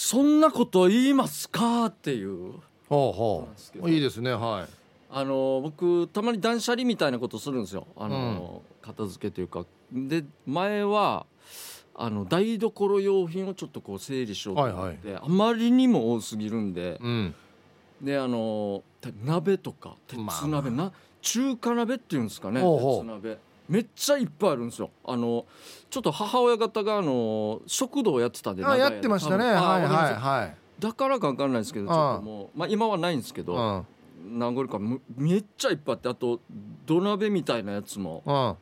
そんなこと言いますか？っていう。ほうほういいですねはい。あの僕たまに断捨離みたいなことするんですよ。あの、うん、片付けというか。で前はあの台所用品をちょっとこう整理しようと思って、はいはい、あまりにも多すぎるんで、うん、であの鍋とか鉄鍋、まあ、な中華鍋っていうんですかね。鉄鍋めっちゃいっぱいあるんですよ。あのちょっと母親方があの食堂やってたんであやってましたね。はいはいはい。だからか分かんないですけどちょっともう、まあ、今はないんですけど何個かめっちゃいっぱいあってあと土鍋みたいなやつも。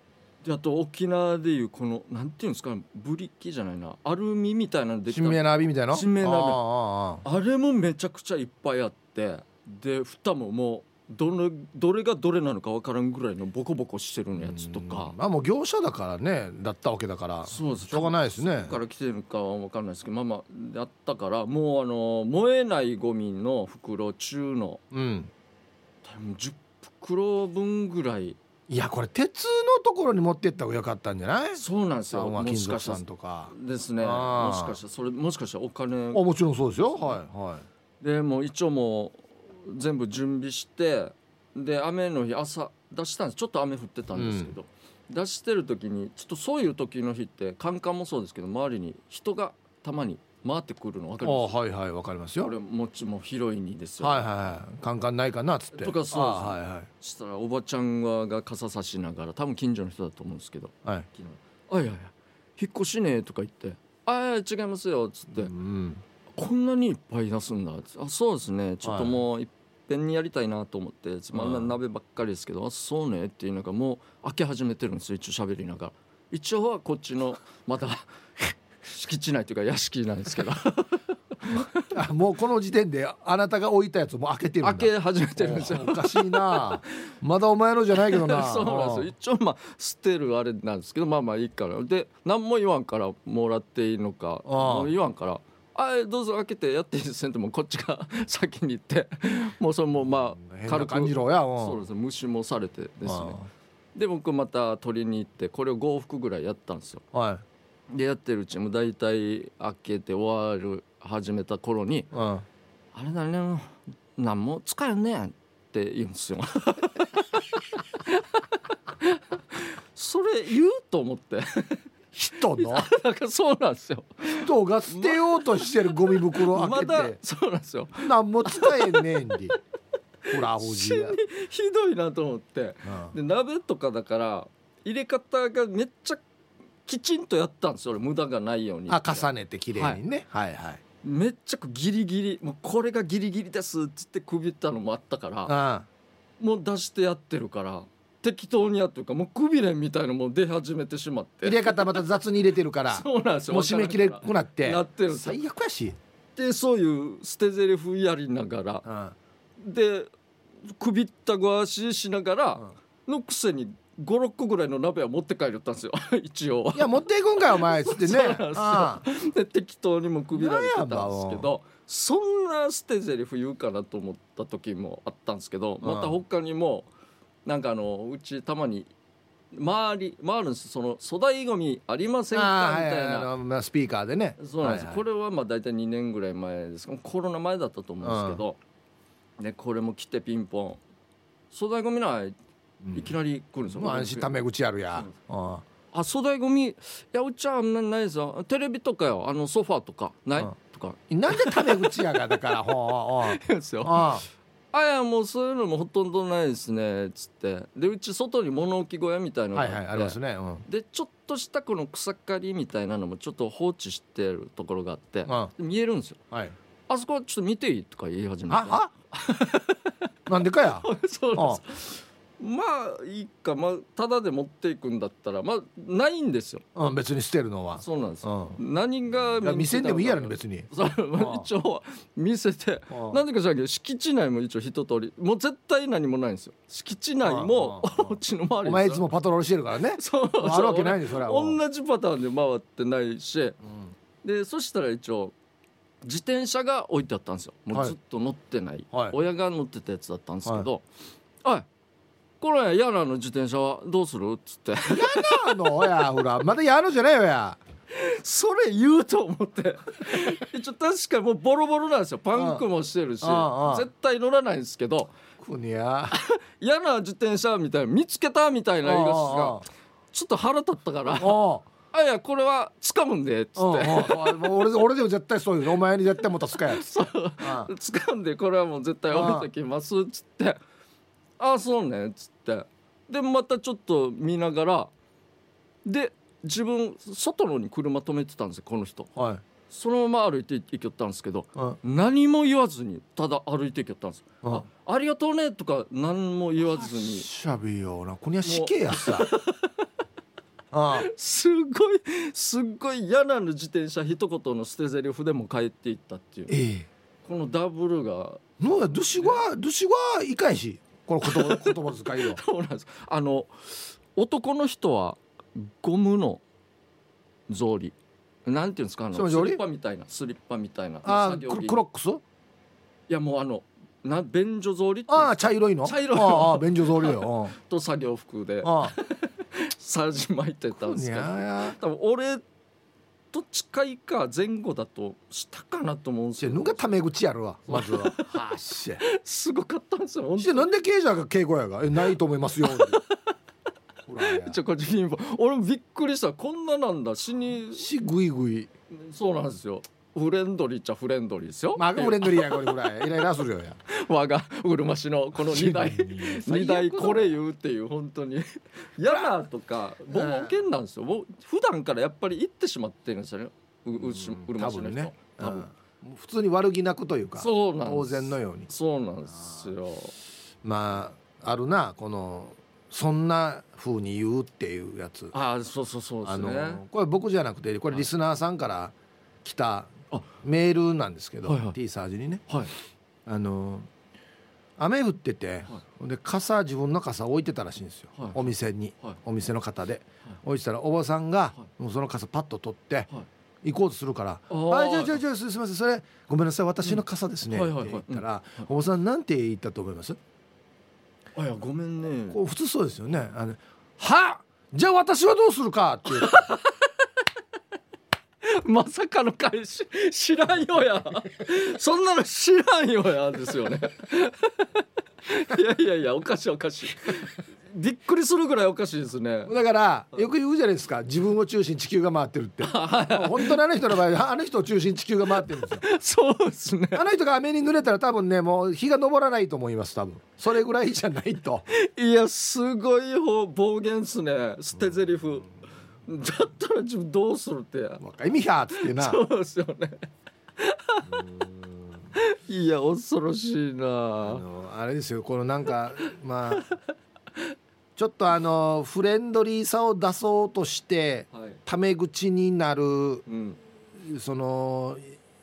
であと沖縄でいうこのなんていうんですかブリキじゃないな。アルミみたいなので新芽鍋みたいな新芽鍋あれもめちゃくちゃいっぱいあってで蓋ももうどれどれがどれなのか分からんぐらいのボコボコしてるやつとか。まあもう業者だからねだったわけだから。そうです。しょうがないですね。から来てるかは分かんないですけどまあまあだったからもうあの燃えないゴミの袋中の、うん、多分10袋分ぐらい。いやこれ鉄のところに持ってった方がよかったんじゃない？そうなんですよ。もしかしたら。ですね。もしかしたらそれもしかしたらお金。あもちろんそうですよ。はいはい。でも一応もう全部準備してで雨の日朝出したんです。ちょっと雨降ってたんですけど、うん、出してる時にちょっとそういう時の日ってカンカンもそうですけど周りに人がたまに回ってくるの分かります？はいはい分かりますよ。これもちも広いにですよ。はいはいはい。カンカンないかなっつって。とかそうです、はいはい、したらおばちゃんが傘さしながら多分近所の人だと思うんですけど「はい、昨日あいやいや引っ越しね」とか言って「あいや違いますよ」っつって、うん、こんなにいっぱい出すんだ」あそうですね。ちょっともういっぺんにやりたいなと思ってつまん。な鍋ばっかりですけど「あそうね」っていうのがもう開け始めてるんですよ一応喋りながら。一応はこっちの また敷地内というか屋敷なんですけど。あもうこの時点であなたが置いたやつも開けてる開け始めてるんですよ。おかしいな。まだお前のじゃないけどな。そうなんですよ。一応まあ捨てるあれなんですけどまあまあいいから。で何も言わんからもらっていいのかもう言わんからあどうぞ開けてやっていいですねってもこっちが 先に行って。もうそれもまあ軽く。感じろやそうです虫もされてですね。で僕また取りに行ってこれを5往復ぐらいやったんですよ、はい、でやってるうちも大体開けて終わる始めた頃に「あれだね何も使えんねん」って言うんですよ。それ言うと思って人の？なんかそうなんですよ。人が捨てようとしてるゴミ袋開けて、ま、そうなんですよ。何も使えねえんで。ほらほじひどいなと思って、うん、で鍋とかだから入れ方がめっちゃきちんとやったんですよ。俺無駄がないようにあ重ねて綺麗にね、はい、はいはい。めっちゃギリギリもうこれがギリギリですっつってくびったのもあったからもう出してやってるから適当にやってるかもうくびれんみたいのも出始めてしまって。入れ方また雑に入れてるから。そうなんですよ。もう締め切れくなって。なってる最悪やし。でそういう捨て台詞やりながら、うん、でくびったご足しながら、のくせに56個ぐらいの鍋は持って帰るったんですよ。一応。いや持っていくんかよお前っつってね。で適当にもくびられてたんですけどそんな捨て台詞言うかなと思った時もあったんですけどまた他にもなんかあのうちたまに周り回るんですその粗大ごみありませんか？みたいな、はいはい、スピーカーでね。そうなんです、はいはい、これはまあ大体2年ぐらい前ですコロナ前だったと思うんですけど、うん、ね、これも来てピンポン。粗大ごみないいきなり来るんですよ、うん、安心ため口あるや、あ粗大ごみいやうちはないですよ。テレビとかよ。あのソファーとかない、うん、とか。なんでタメ口やがだからほう ですよああいやもうそういうのもほとんどないですねっつって。でうち外に物置小屋みたいなのがあって、はいはい、ありますね、うん、でちょっとしたこの草刈りみたいなのもちょっと放置してるところがあって、うん、見えるんですよ、はい、あそこちょっと見ていい？とか言い始めて。あ なんでかや。そうですまあいいか。まあただで持っていくんだったらまあないんですよ、うん、別に捨てるのは。そうなんです。よ、うん、何が見せんでもいいやろ別に。そ一応見せて。なんでか知らんけど敷地内も一応一通り。もう絶対何もないんですよ。敷地内もうちの周りお前いつもパトロールしてるからね。そうあるわけないんでそれは同じパターンで回ってないし、うん、でそしたら一応自転車が置いてあったんですよ。もうずっと乗ってない、はい、親が乗ってたやつだったんですけど、はい、はいこれヤナの自転車はどうするっつって。ヤナのやほら。まだヤナじゃないよや。それ言うと思って。一応確かにもうボロボロなんですよ。パンクもしてるし。絶対乗らないんですけど。嫌な 自転車みたいな見つけたみたいな言い出しがちょっと腹立ったから。あいやこれは掴むんでっつって。俺俺でも絶対そういうお前に絶対もたすかや。っつって掴んでこれはもう絶対置いときますっつってああそうねっつって。でまたちょっと見ながらで自分外のに車止めてたんですよこの人、はい、そのまま歩いて行きよったんですけど、何も言わずにただ歩いて行きよったんです。あありがとうねとか何も言わずに。しゃべよな。こには死刑やさ。すごいすっごい嫌なの自転車一言の捨て台詞でも帰っていったっていう、ええ、このダブルが。もうどしはどしはいかんしこの言葉 言葉遣いをそうなんです。あの男の人はゴムの草履なんていうんですか？あのスリッパみたいなスリッパみたいな。あククロックス？いやもうあのな便所草履ああ茶色いの？茶色いの。ああ便所草履よ。と作業服で さじ巻いてたんですけど。多分俺と近いか前後だとしたかなと思うんですよ。ぬがタメ口やるわまずは。はっしすごかったんですよ。してなんで刑事が敬語やがえないと思いますよ。ちょこっち俺もびっくりした。こんななんだ。死に。しぐいぐい。そうなんですよフレンドリーっちゃフレンドリーですよ。まあフレンドリーやこれぐらい。イライラするよや 我がうるま市のこの2台2台これ言うっていう本当に。嫌なとか冒険なんですよ。もう普段からやっぱり行ってしまってるんですよね。うううるま市の人、ね、多分、普通に悪気なくというかそうなん当然のように。そうなんですよ。まああるなこのそんな風に言うっていうやつ。あそうそうそうですね。あのこれ僕じゃなくてこれリスナーさんから来たメールなんですけど、はいはい、T サージにね、はい、あの雨降ってて、はい、で傘自分の傘置いてたらしいんですよ、はい、お店に、はい、お店の方で、置いてたらおばさんが、もうその傘パッと取って、行こうとするから「あじゃあじゃあじゃあすみませんそれごめんなさい私の傘ですね」って言ったら、おばさんなんて言ったと思います？あいやごめんね。こう普通そうですよね。あのはじゃあ私はどうするかって言 まさかの返し知らんよや。そんなの知らんよやですよね。いやいやいやおかしいおかしい。びっくりするぐらいおかしいですね。だからよく言うじゃないですか。自分を中心地球が回ってるって。本当にあの人の場合あの人を中心地球が回ってるんですよ。そうですね。あの人が雨に濡れたら多分ねもう日が昇らないと思います多分。それぐらいじゃないと。いやすごい暴言っすね。捨て台詞だったら自分どうするって意味やっつってな。そうですよね。いや恐ろしいな。ああれですよこのなんかまあちょっとあのフレンドリーさを出そうとして、はい、タメ口になる、うん、その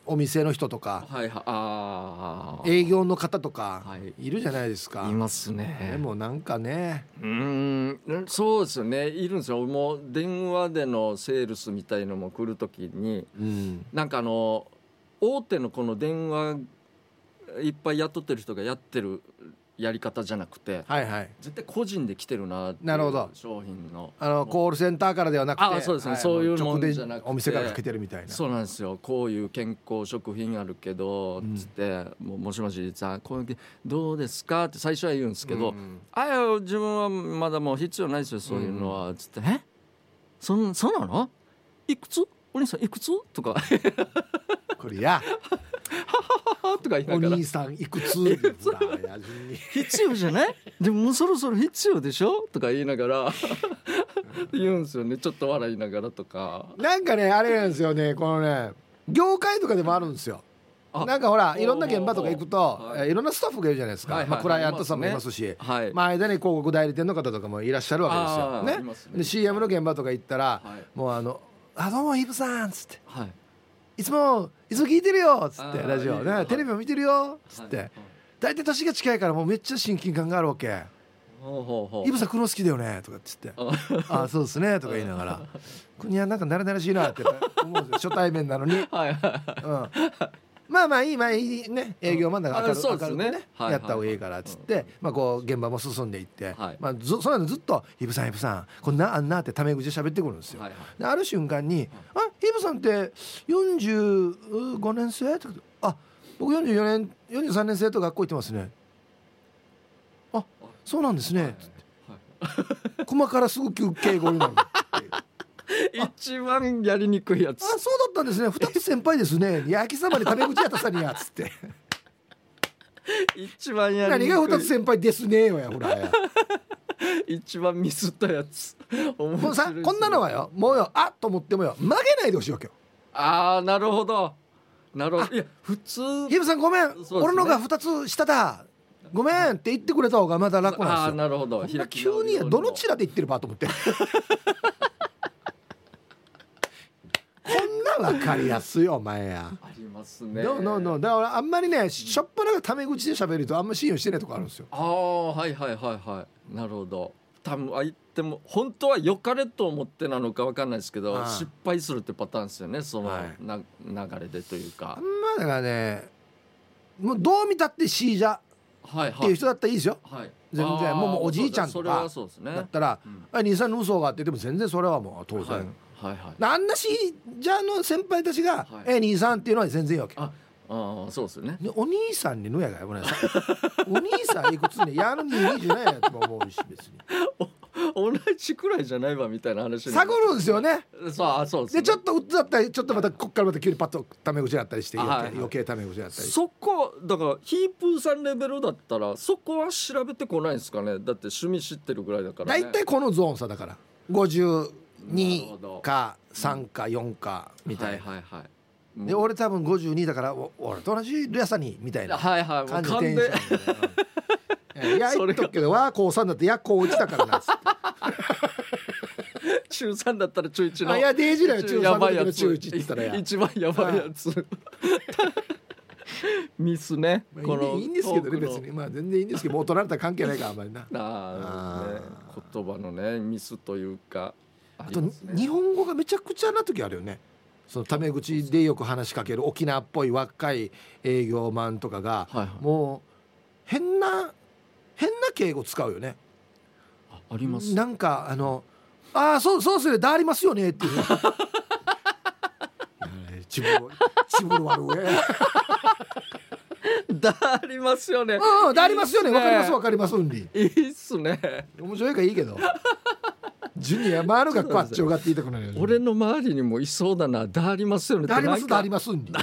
お店の人とか、はい、あ営業の方とか、はい、いるじゃないですか。いますね。でもなんかね。うんそうですよね。いるんですよ。もう電話でのセールスみたいのも来る時に、うん、なんかあの大手のこの電話いっぱい雇ってる人がやってるやり方じゃなくて、はいはい、絶対個人で来てるななるほど。商品の。あのコールセンターからではなくてあそうですね、はい、そういうもんじゃなくて。お店からかけてるみたいな。そうなんですよ。こういう健康食品あるけど、うん、つってももしもしさこういうどうですかって最初は言うんですけど、うん、あや自分はまだもう必要ないですよそういうのは、うん、つってえ？そんそうなの？いくつ？お兄さんいくつ？とか。これや。とか言いながら。お兄さんいくつ？必要じゃない？でももうそろそろ必要でしょ？とか言いながら。言うんですよね。ちょっと笑いながらとか。なんかねあれなんですよね。このね業界とかでもあるんですよ。なんかほらいろんな現場とか行くと、はい、いろんなスタッフがいるじゃないですか、はいはい、まあ、クライアントさんもいますし、はい、まあ、間に広告代理店の方とかもいらっしゃるわけですよ。ね。ね。で CM の現場とか行ったら、はい、もうあの「あどうもイブさん」っつって、はい。いつもいつも聞いてるよ」っつってラジオ。ね。テレビも見てるよっつって。大体年が近いからもうめっちゃ親近感があるわけ「イブさん黒好きだよね」とかっつって「ああそうですね」とか言いながら「国はなんか慣れ慣れしいな」って思うんですよ。初対面なのに。はい。うんまあまあいいまあいいね。営業マンだから明る,、明るくね、やった方がいいからっつって、まあこう現場も進んでいって、まあずその間ずっと「ヒブさんヒブさんこんなあんな」ってタメ口で喋ってくるんですよ、である瞬間に「あヒブさんって45年生?」ってあ僕44年43年生と学校行ってますね」あそうなんですね」つって「駒からすぐ休憩後になる」一番やりにくいやつ。あそうだったんですね。二つ先輩ですね。焼きそばに食べ口やったさにやつって。一番やりにくい。何が二つ先輩ですねよやほら。や 一番ミスったやつ。もうさこんなのはよもうよあっと思ってもよ曲げないでほしいわけよ。ああなるほど。なるほど。いや普通。ヒブさんごめん、ね、俺のが二つ下だ。ごめんって言ってくれた方がまだ楽なんですよ。あなるほど。急にどのちらで言ってるばと思ってわかりやすいお前や。ありますね。どうののだからあんまりねしょっぱながタメ口で喋るとあんま信用してないとこあるんですよ。ああはいはいはいはい。なるほど。多分相手も本当は良かれと思ってなのか分かんないですけど失敗するってパターンですよねそのな、流れでというか。あんまだからねもうどう見たってシージャっていう人だったらいいですよ、はい、全然。もうもうおじいちゃんとかだったら「あ兄さんの嘘があって」でも全然それはもう当然、はいはい、あんなしじゃあの先輩たちが「え兄さん」っていうのは全然いいわけ。ああそうですよね。お兄さんにのやがよごめんなさい。お兄さんいくつねやるにいいじゃないやと思うし別に。同じくらいじゃないわみたいな話探る。んですよね。そうそうで、ね、ちょっとうつだったりちょっとまたこっからまた急にパッとタメ口だったりして余計,、タメ口だったりそこだからヒープーさんレベルだったらそこは調べてこないですかね。だって趣味知ってるぐらいだから、ね、大体このゾーンさだから。50 2か3か4かみたいな、はいはいはい、で俺多分52だから俺と同じレアさにみたいな感じでテンションで、いや言っとくけどわ高3だっていや高1だからなっつって。中3だったら中1の。あいやデイジだよ中3だったら中1って言ったらや。一番やばいやつ。ミスね、まあ、このいいんですけどね別に。まあ全然いいんですけどもう取られたら関係ないからあんまりな。ああ、ね、言葉のねミスというかあと、日本語がめちゃくちゃな時あるよね。そのタメ口でよく話しかける沖縄っぽい若い営業マンとかが、はいはい、もう変な変な敬語使うよね。ああります。なんかあの「ああそうそうすれだありますよね」っていう。悪上だ ありますよね。うんだありますよね。わかりますわかりますうんりいいっすね。面白いからいいけどジュニア回るがこっちがって言いたくなる俺の周りにもいそうだなだありますよねだありますだありますん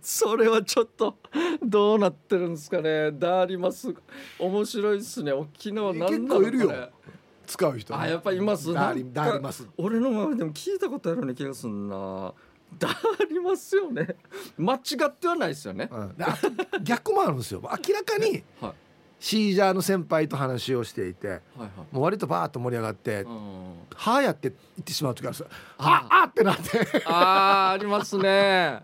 それはちょっとどうなってるんですかね。だあります。面白いっすね。沖縄なんだろういるよ。使う人、ね、あやっぱいます。だあります。俺の周りでも聞いたことあるような気がすんな。だありますよね。間違ってはないですよね、うん、逆もあるんですよ。明らかに、はいシージャーの先輩と話をしていて、はいはい、もう割とバーッと盛り上がって「はあや」って言ってしまう時あるんですよ「はあ」ってなって。ああありますね。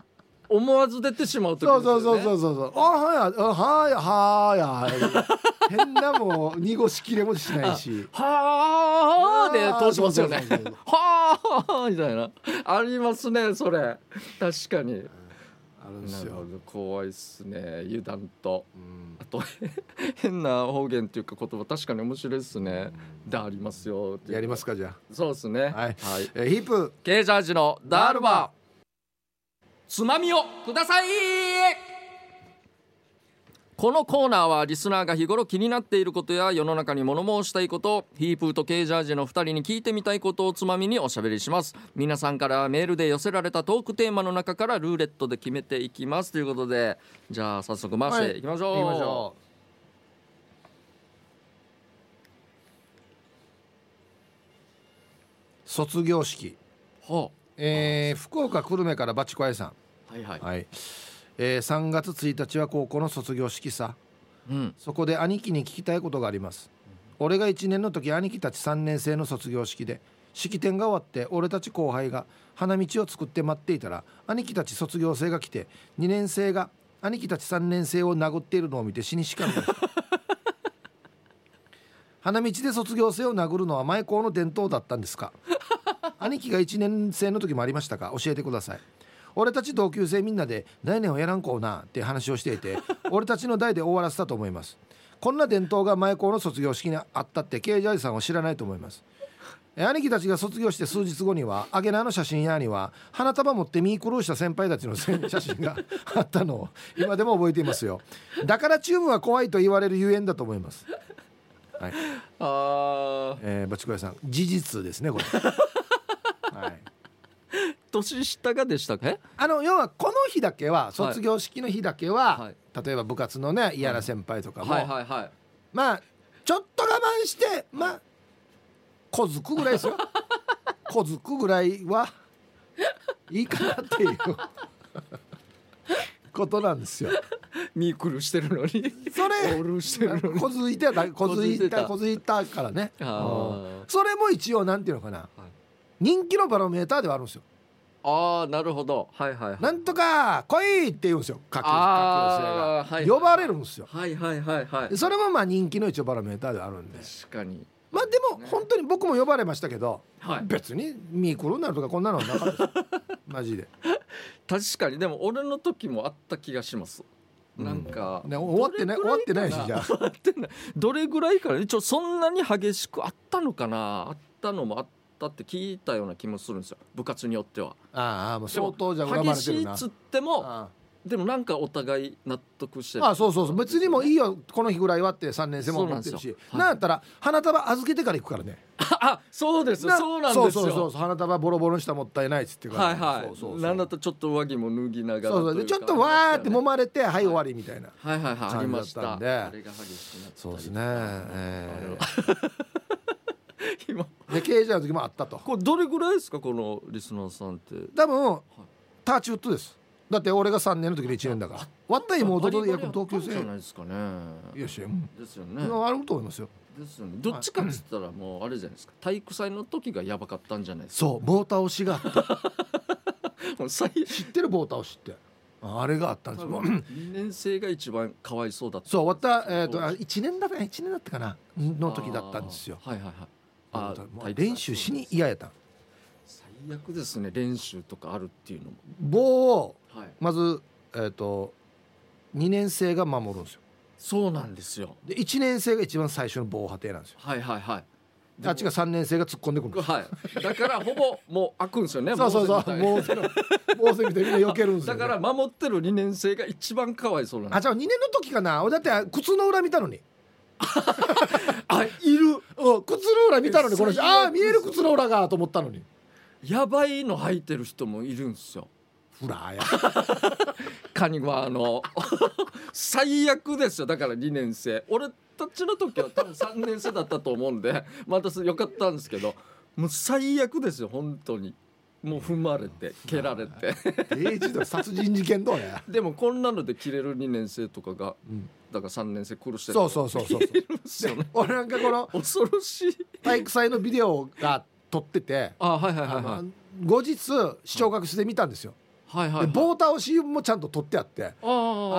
思わず出てしまう時、ね、そうそうそうそうそうあはやあはやはや変なもう濁しきれもしないし。はあで通しますよね。はあみたいな。ありますねそれ。確かにあるんですよ怖いっすね。油断と、うん、あと 変な方言っていうか言葉確かに面白いっすね、うん、でありますよ。やりますかじゃあ。そうですね。はい、はい、えー、ヒープ。ケージャージのダールバー。つまみをくださいこのコーナーはリスナーが日頃気になっていることや世の中に物申したいことヒープーとケージャージの2人に聞いてみたいことをつまみにおしゃべりします。皆さんからメールで寄せられたトークテーマの中からルーレットで決めていきますということでじゃあ早速回していきましょう、はい、きましょう。卒業式、はあえー、福岡久留米からバチコアイさん。はいはい、はいえー、3月1日は高校の卒業式さ、うん、そこで兄貴に聞きたいことがあります、うん、俺が1年の時兄貴たち3年生の卒業式で式典が終わって俺たち後輩が花道を作って待っていたら兄貴たち卒業生が来て2年生が兄貴たち3年生を殴っているのを見て死にしかん 花道で卒業生を殴るのは前校の伝統だったんですか？兄貴が1年生の時もありましたか？教えてください俺たち同級生みんなで来年はやらんこうなって話をしていて 俺たちの代で終わらせたと思います。こんな伝統が前校の卒業式にあったってケイジャージさんは知らないと思います。兄貴たちが卒業して数日後にはアゲナの写真屋には花束持ってミークルーした先輩たちの写真が あったのを今でも覚えていますよ。だからチューブは怖いと言われるゆえんだと思います。はい。あえー、バチコヤさん事実ですねこれ。はい年下がでしたっけあの要はこの日だけは卒業式の日だけは、はい、例えば部活のね嫌な先輩とかも、はいはいはい、まあちょっと我慢してまあ小づくぐらいですよ。小づくぐらいはいいかなっていう ことなんですよ。ミークルしてるのに。それ小づいてた小づいた小づいた。からね。それも一応なんていうのかな、はい、人気のバロメーターではあるんですよ。ああなるほど。はいはい、はい、なんとか来いって言うんですよ。下級下級生が、呼ばれるんですよ。はいはいはいはい。それもまあ人気の一応バロメーターであるんで。確かに。まあでも本当に僕も呼ばれましたけど、はい、別にミークルになるとかこんなのはなかった マジで。確かに。でも俺の時もあった気がします。なんか、ね、終わってない終わってないしじゃあ。どれぐらいから一応そんなに激しくあったのかな？あったのもあったって聞いたような気もするんですよ部活によってはああもう相当じゃ激しいっつってもでもなんかお互い納得してあそうそうそう別にもいいよこの日ぐらいはって3年生も思ってるしなんやったら花束預けてから行くからねあそうですそうなんですよそうそうそう花束ボロボロにしたもったいないっつってはいはいそうそうなんだとちょっと上着も脱ぎながらそうそうちょっとわーって揉まれてはい終わりみたいなはいはいはいありましたんであれが激しくなったそうですねえ 今。で刑事の時もあったと。これどれぐらいですか？このリスナーさんって。多分ターチウッドです。だって俺が3年の時で1年だから。割った妹と約同級生。じゃないですかね。いやしですよね。あると思いますよ。ですよね。どっちかっつったらもうあれじゃないですか。体育祭の時がやばかったんじゃないですか。そう棒倒しがあった。知ってる棒倒しって。あれがあったんですよ。2年生が一番かわいそうだったそう終わった、えーと、と1年だ1年だったかな？の時だったんですよ。はいはいはいあ練習しに嫌やった。最悪ですね練習とかあるっていうのも。棒をまず、えーと、2年生が守るんですよ。そうなんですよ。で1年生が一番最初の防波堤なんですよ。はいはいはい。あっちが3年生が突っ込んでくるはい、だからほぼもう開くんですよね そうそうそうもう防線みたいに避けるんですよ、ね、だから守ってる2年生が一番かわいそうなんあじゃあ2年の時かな。俺だって靴の裏見たのに あい。る、うん、靴の裏見たのにこの人ああ見える靴の裏がと思ったのに。やばいの履いてる人もいるんですよ。フラーや。カニはあの 最悪ですよ。だから2年生。俺たちの時は多分3年生だったと思うんでまたよかったんですけどもう最悪ですよ本当にもう踏まれて蹴られて。英児童殺人事件どうや。でもこんなので切れる2年生とかが、うん、だから3年生殺してるそうそうそうそうそう、ね、俺なんかこの恐ろしい。体育祭のビデオが撮っててあはいはいはい、はい、後日視聴覚室で見たんですよ、はいはい、はい、棒倒しもちゃんと取ってあってあ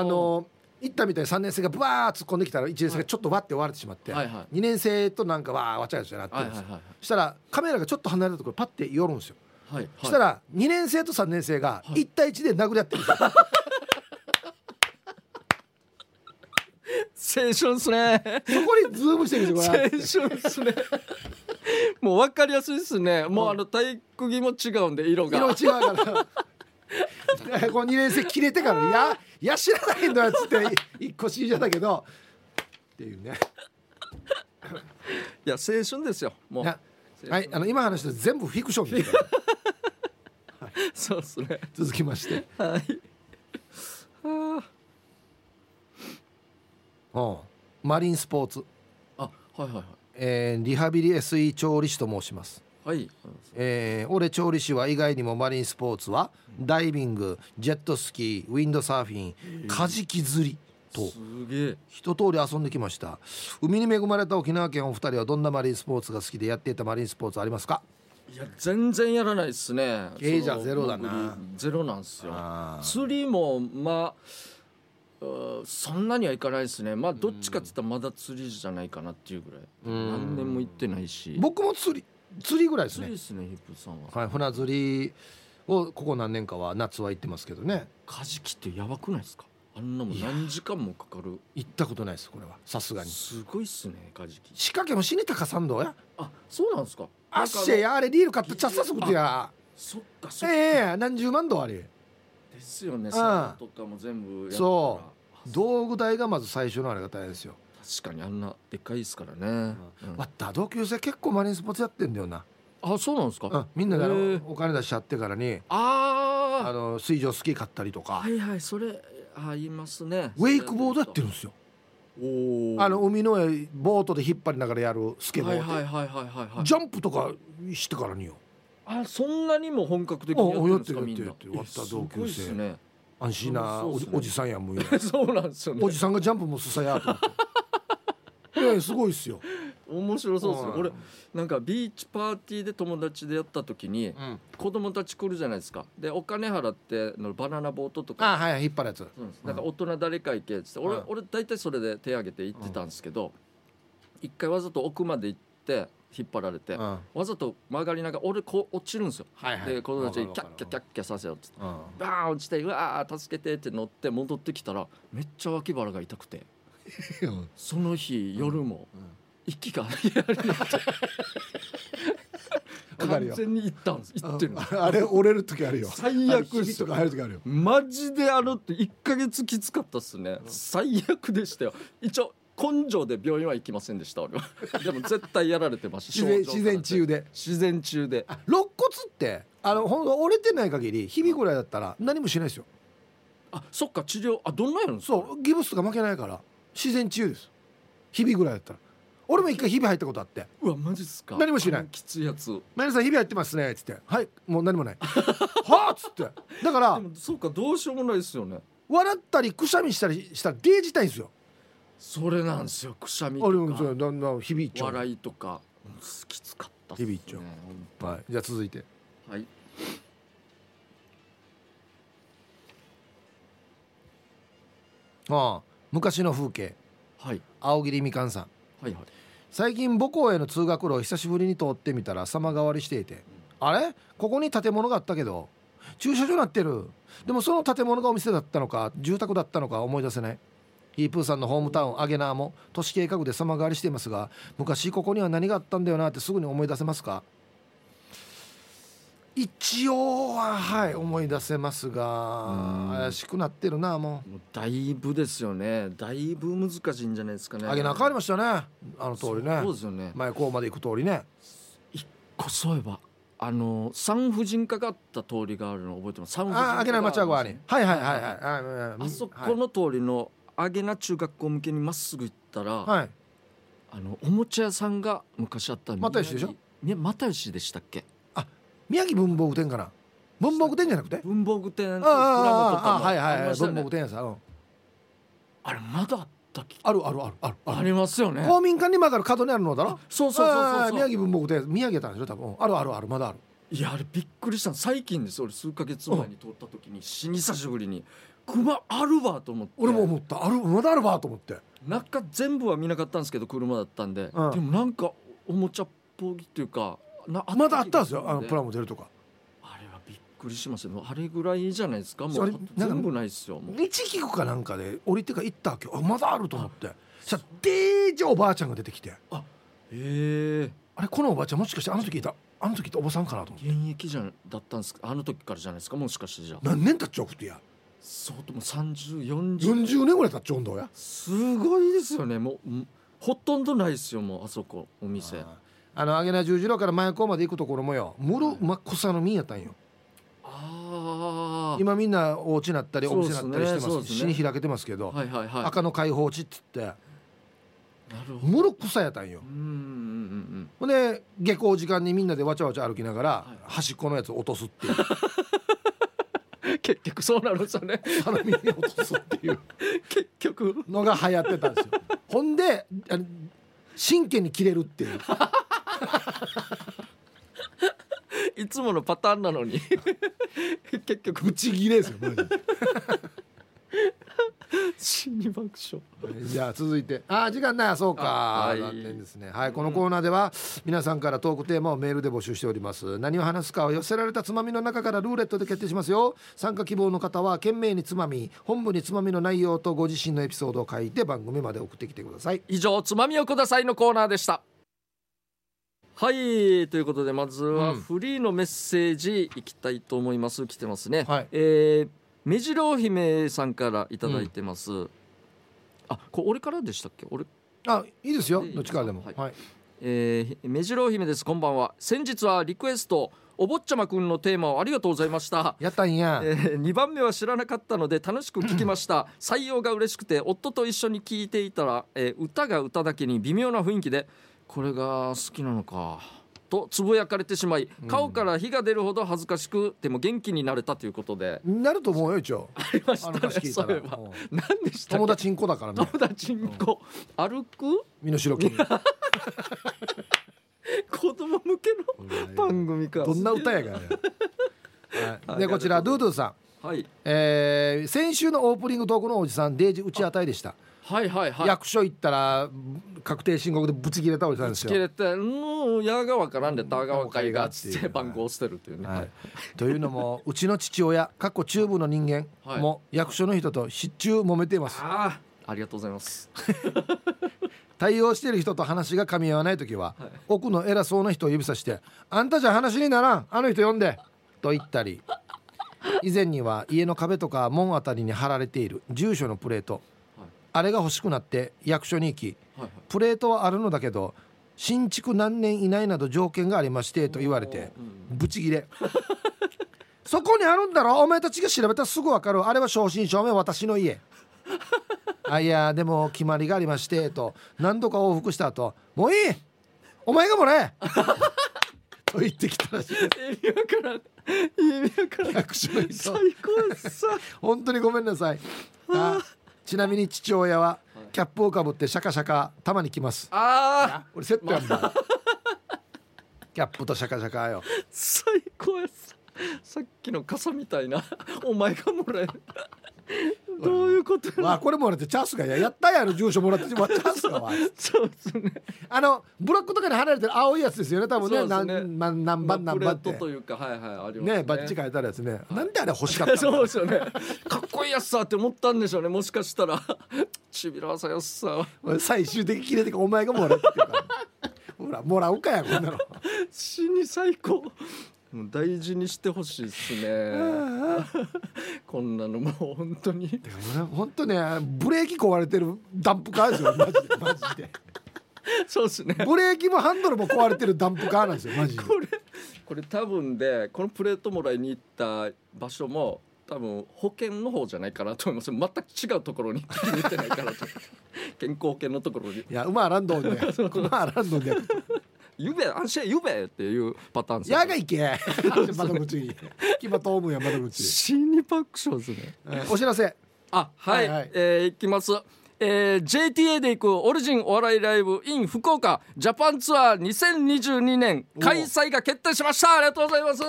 の行ったみたいに3年生がブワー突っ込んできたら1年生がちょっとわって割れてしまって、はいはい、2年生となんかわーわちゃわちゃなってるんですよ、はいはいはい、したらカメラがちょっと離れたところパッて寄るんですよ、はいはい、したら2年生と3年生が1対1で殴り合ってるんですよ、青春っすね。そこにズームしてるんですよ青春っすね。もう分かりやすいっすね。もうあの体育着も違うんで色が。色違うから。この2年生切れてから「い やいや知らないんだ」っつって一個しいじゃだけど。っていうね。いや青春ですよ。もう。はいあの今話して全部フィクションですはい、そうですね。続きまして。はい。はあ。マリンスポーツ。あはいはいはい。えー、リハビリ SE 調理師と申します。はい、えー、俺調理師は以外にもマリンスポーツはダイビングジェットスキーウィンドサーフィンカジキ釣りと。一通り遊んできました。海に恵まれた沖縄県お二人はどんなマリンスポーツが好きでやっていたマリンスポーツありますか？いや全然やらないですね。えー、じゃゼロだな。ゼロなんですよ。釣りもまあそんなにはいかないですね。まあどっちかっつったらまだ釣りじゃないかなっていうぐらい。何年も行ってないし。僕も釣り釣りぐらいですね。釣りですねヒップさんは。はい船釣りをここ何年かは夏は行ってますけどね。カジキってやばくないですか？あんなもん何時間もかかる。行ったことないですこれは。さすがに。すごいっすねカジキ。仕掛けも死にたかさんどや。あそうなんですか？あっしやあれリール買ったちゃっさすことやそっかそっか。ええー、何十万度あれですよねサとかも全部そう。道具代がまず最初のあれが大変ですよ。確かにあんなでっかいですからね、うん。わった同級生結構マリンスポーツやってんだよな。あそうなんですか、うん、みんなであのお金出しちゃってからにああの水上スキー買ったりとか。はいはいそれあいますね。ウェイクボードやってるんですよあの海の上ボートで引っ張りながらやるスケボーはいはいはいはいはいジャンプとかしてからによ。あそんなにも本格的にやってるんですかみんなやってるやってる。同級生。ね。安心なおじさんやもん そうなんですよね。おじさんがジャンプもすさやといやすごいっすよ面白そうですね、俺なんかビーチパーティーで友達でやった時に、うん、子供たち来るじゃないですか。でお金払ってのバナナボートとか。あはい引っ張るやつ。なんか大人誰か行けっつって、俺俺大体それで手挙げて行ってたんですけど一回わざと奥まで行って引っ張られて、わざと曲がりながら俺こう落ちるんですよ、はいはい、で子供たちにキャッキャキャッキャさせようっつって、バーン落ちてうわー助けてって乗って戻ってきたらめっちゃ脇腹が痛くてその日夜も、息が完全にいったんです。いってる。あれ折れる時あるよ。最悪。っすマジであのって1か月きつかったっすね、最悪でしたよ。一応根性で病院は行きませんでした俺は。でも絶対やられてました自然中で。自然中で。肋骨ってあのほん折れてない限り日々ぐらいだったら何もしないですよ。あそっか治療あどんなやるんですか？そうギブスとか負けないから自然治癒です。日々ぐらいだったら俺も一回日々入ったことあって。うわマジっすか。何もしない。きついやつ「マリさん日々入ってますね」っつって「はいもう何もない」はあっつって。だからそうかどうしようもないですよね。笑ったりくしゃみしたりしたら芸自体ですよ。それなんですよくしゃみとか。あれもそうだんだん日々っちゃう。笑いとか。きつかったっすね日々っちゃう。はいじゃあ続いて。はい。ああ昔の風景。はい。青桐みかんさん。はいはい最近母校への通学路を久しぶりに通ってみたら様変わりしていてあれ？ここに建物があったけど駐車場になってる。でもその建物がお店だったのか住宅だったのか思い出せない。ヒープーさんのホームタウンアゲナーも都市計画で様変わりしていますが昔ここには何があったんだよなってすぐに思い出せますか？一応ははい思い出せますが怪しくなってるなもう。だいぶですよね。だいぶ難しいんじゃないですかね。あげな変わりましたね。あの通りね。そうですよね。前こうまで行く通りね。一個そういえばあの産婦人科があった通りがあるの覚えてます。産婦人科あげな町側に。はいはいはいはい。あそこの通りのあげな中学校向けにまっすぐ行ったら、はい、あのおもちゃ屋さんが昔あった又吉でしょ？又吉でしたっけ？宮城文房具店かな？文房具店じゃなくて？文房具店あああはいはいはい文房具店やさ、うん、あれまだあったっけあるあるあるあるありますよね。公民館に曲がる角にあるのだろそうそうそうそう宮城文房具店宮城たんでしょ？多分。あるあるあるまだある。いやあれびっくりした最近です俺数か月前に通った時に久しぶりに。熊あるわと思って。俺も思った。あるまだあるわと思って。中全部は見なかったんですけど車だったんで、うん、でもなんかおもちゃっぽいっていうかなまだあったんですよあのプラモデルとか。あれはびっくりしますよ。あれぐらいじゃないですか。もう全部ないっすよ。道聞くかなんかで降りてから行ったわけあまだあると思って。さあデージおばあちゃんが出てきて。あへえ。あれこのおばあちゃんもしかしてあの時いたあの時っておばさんかなと思って。現役じゃだったんですか？あの時からじゃないですか？もしかしてじゃあ。何年経っちゃうことや。そうとも3040 40年ぐらい経っちゃうんだやすごいですよね。もうほとんどないですよもうあそこお店あの揚げな十字路から前港まで行くところもよむる真っ草の実やったんよ。あ今みんなお家なったりお店なったりしてますす、ね、死に開けてますけど、はいはいはい、赤の開放地っつってむる草やったんよ。ほんで下校時間にみんなでわちゃわちゃ歩きながら、はい、端っこのやつ落とすっていう。結局そうなるんですよね。花見に落とすっていう。結局。のが流行ってたんですよ。ほんで真剣に切れるっていういつものパターンなのに。結局ブチギレですよ死に爆笑。じゃあ続いて。あ時間ないそうか、はい、残念ですね。はいこのコーナーでは皆さんからトークテーマをメールで募集しております。何を話すかを寄せられたつまみの中からルーレットで決定しますよ。参加希望の方は懸命につまみ本部につまみの内容とご自身のエピソードを書いて番組まで送ってきてください。以上つまみをくださいのコーナーでしたはいということでまずはフリーのメッセージいきたいと思います、来てますね、はい、えー目白姫さんからいただいてます、うん、あこれ俺からでしたっけ？俺。あいいですよ。どっちからでも。はい、はい、えー、目白姫です。こんばんは。先日はリクエストお坊ちゃまくんのテーマをありがとうございました。やったんや、えー、2番目は知らなかったので楽しく聞きました。採用が嬉しくて夫と一緒に聞いていたら、えー、歌が歌だけに微妙な雰囲気でこれが好きなのか。とつぶやかれてしまい顔から火が出るほど恥ずかしくても元気になれたということで、なると思うよ一応。ありましたねそういえば。何でした友達んこだからね。友達んこ、歩く？身代金。子供向けの番組か。どんな歌やがね、はい、でこちらドゥドゥさん。はい。えー、先週のオープニングトークのおじさんデイジ打ち当たりでしたはいはいはい。役所行ったら確定申告でブチ切れたおじさんですよ。切れて「うんやがわからんでたがわかいが」っつって番号を捨てるっていう。ね、はい、というのもうちの父親かっこ中部の人間も役所の人と必中揉めています。あありがとうございます。対応している人と話が噛み合わない時は、はい、奥の偉そうな人を指さして「あんたじゃ話にならんあの人呼んで」と言ったり。以前には家の壁とか門あたりに貼られている住所のプレートあれが欲しくなって役所に行き、はいはい、プレートはあるのだけど新築何年以内など条件がありましてと言われてブチギレ。そこにあるんだろ？お前たちが調べたらすぐ分かる。あれは正真正銘私の家。あいやでも決まりがありましてと。何度か往復した後もういい！お前がもらえ！と言ってきたらしい。意味わからん。意味わからん。役所に最高さ本当にごめんなさい。あちなみに父親はキャップをかぶってシャカシャカたまに来ます。ああ俺セットやんだキャップとシャカシャカよ。最高やさ。さっきの傘みたいな。お前がもらえる どういうことまあこれもらってチャンスがややったやろ住所もらってチャンスが そうですね。あのブロックとかに貼られてる青いやつですよね多分ね。ね。何何番何番って。というかはいはいありますね。ねバッチ書いてあるやつね、はい、なんであれ欲しかった そうですよね。かっこいいやつさって思ったんでしょうね。もしかしたら。ちびらさやすさ最終的切れてお前がもらってほらもらうかやこんなの。死に最高もう大事にしてほしいですね。こんなのもう本当に。本当ねブレーキ壊れてるダンプカーですよ。マジでマジで。そうですね。ブレーキもハンドルも壊れてるダンプカーなんですよマジで。これこれ多分でこのプレートもらいに行った場所も多分保険の方じゃないかなと思います。全く違うところに行ってないからと。健康保険のところに。いや馬ランドで。馬ランドでゆべ安心ゆべっていうパターンですやがいけ。窓口に。牙通むや窓口。死に爆笑ですね、えー、お知らせ。あはい、はいはい、えー、いきます。えー、JTA で行くオリジンお笑いライブ in 福岡ジャパンツアー2022年開催が決定しました。ありがとうございます。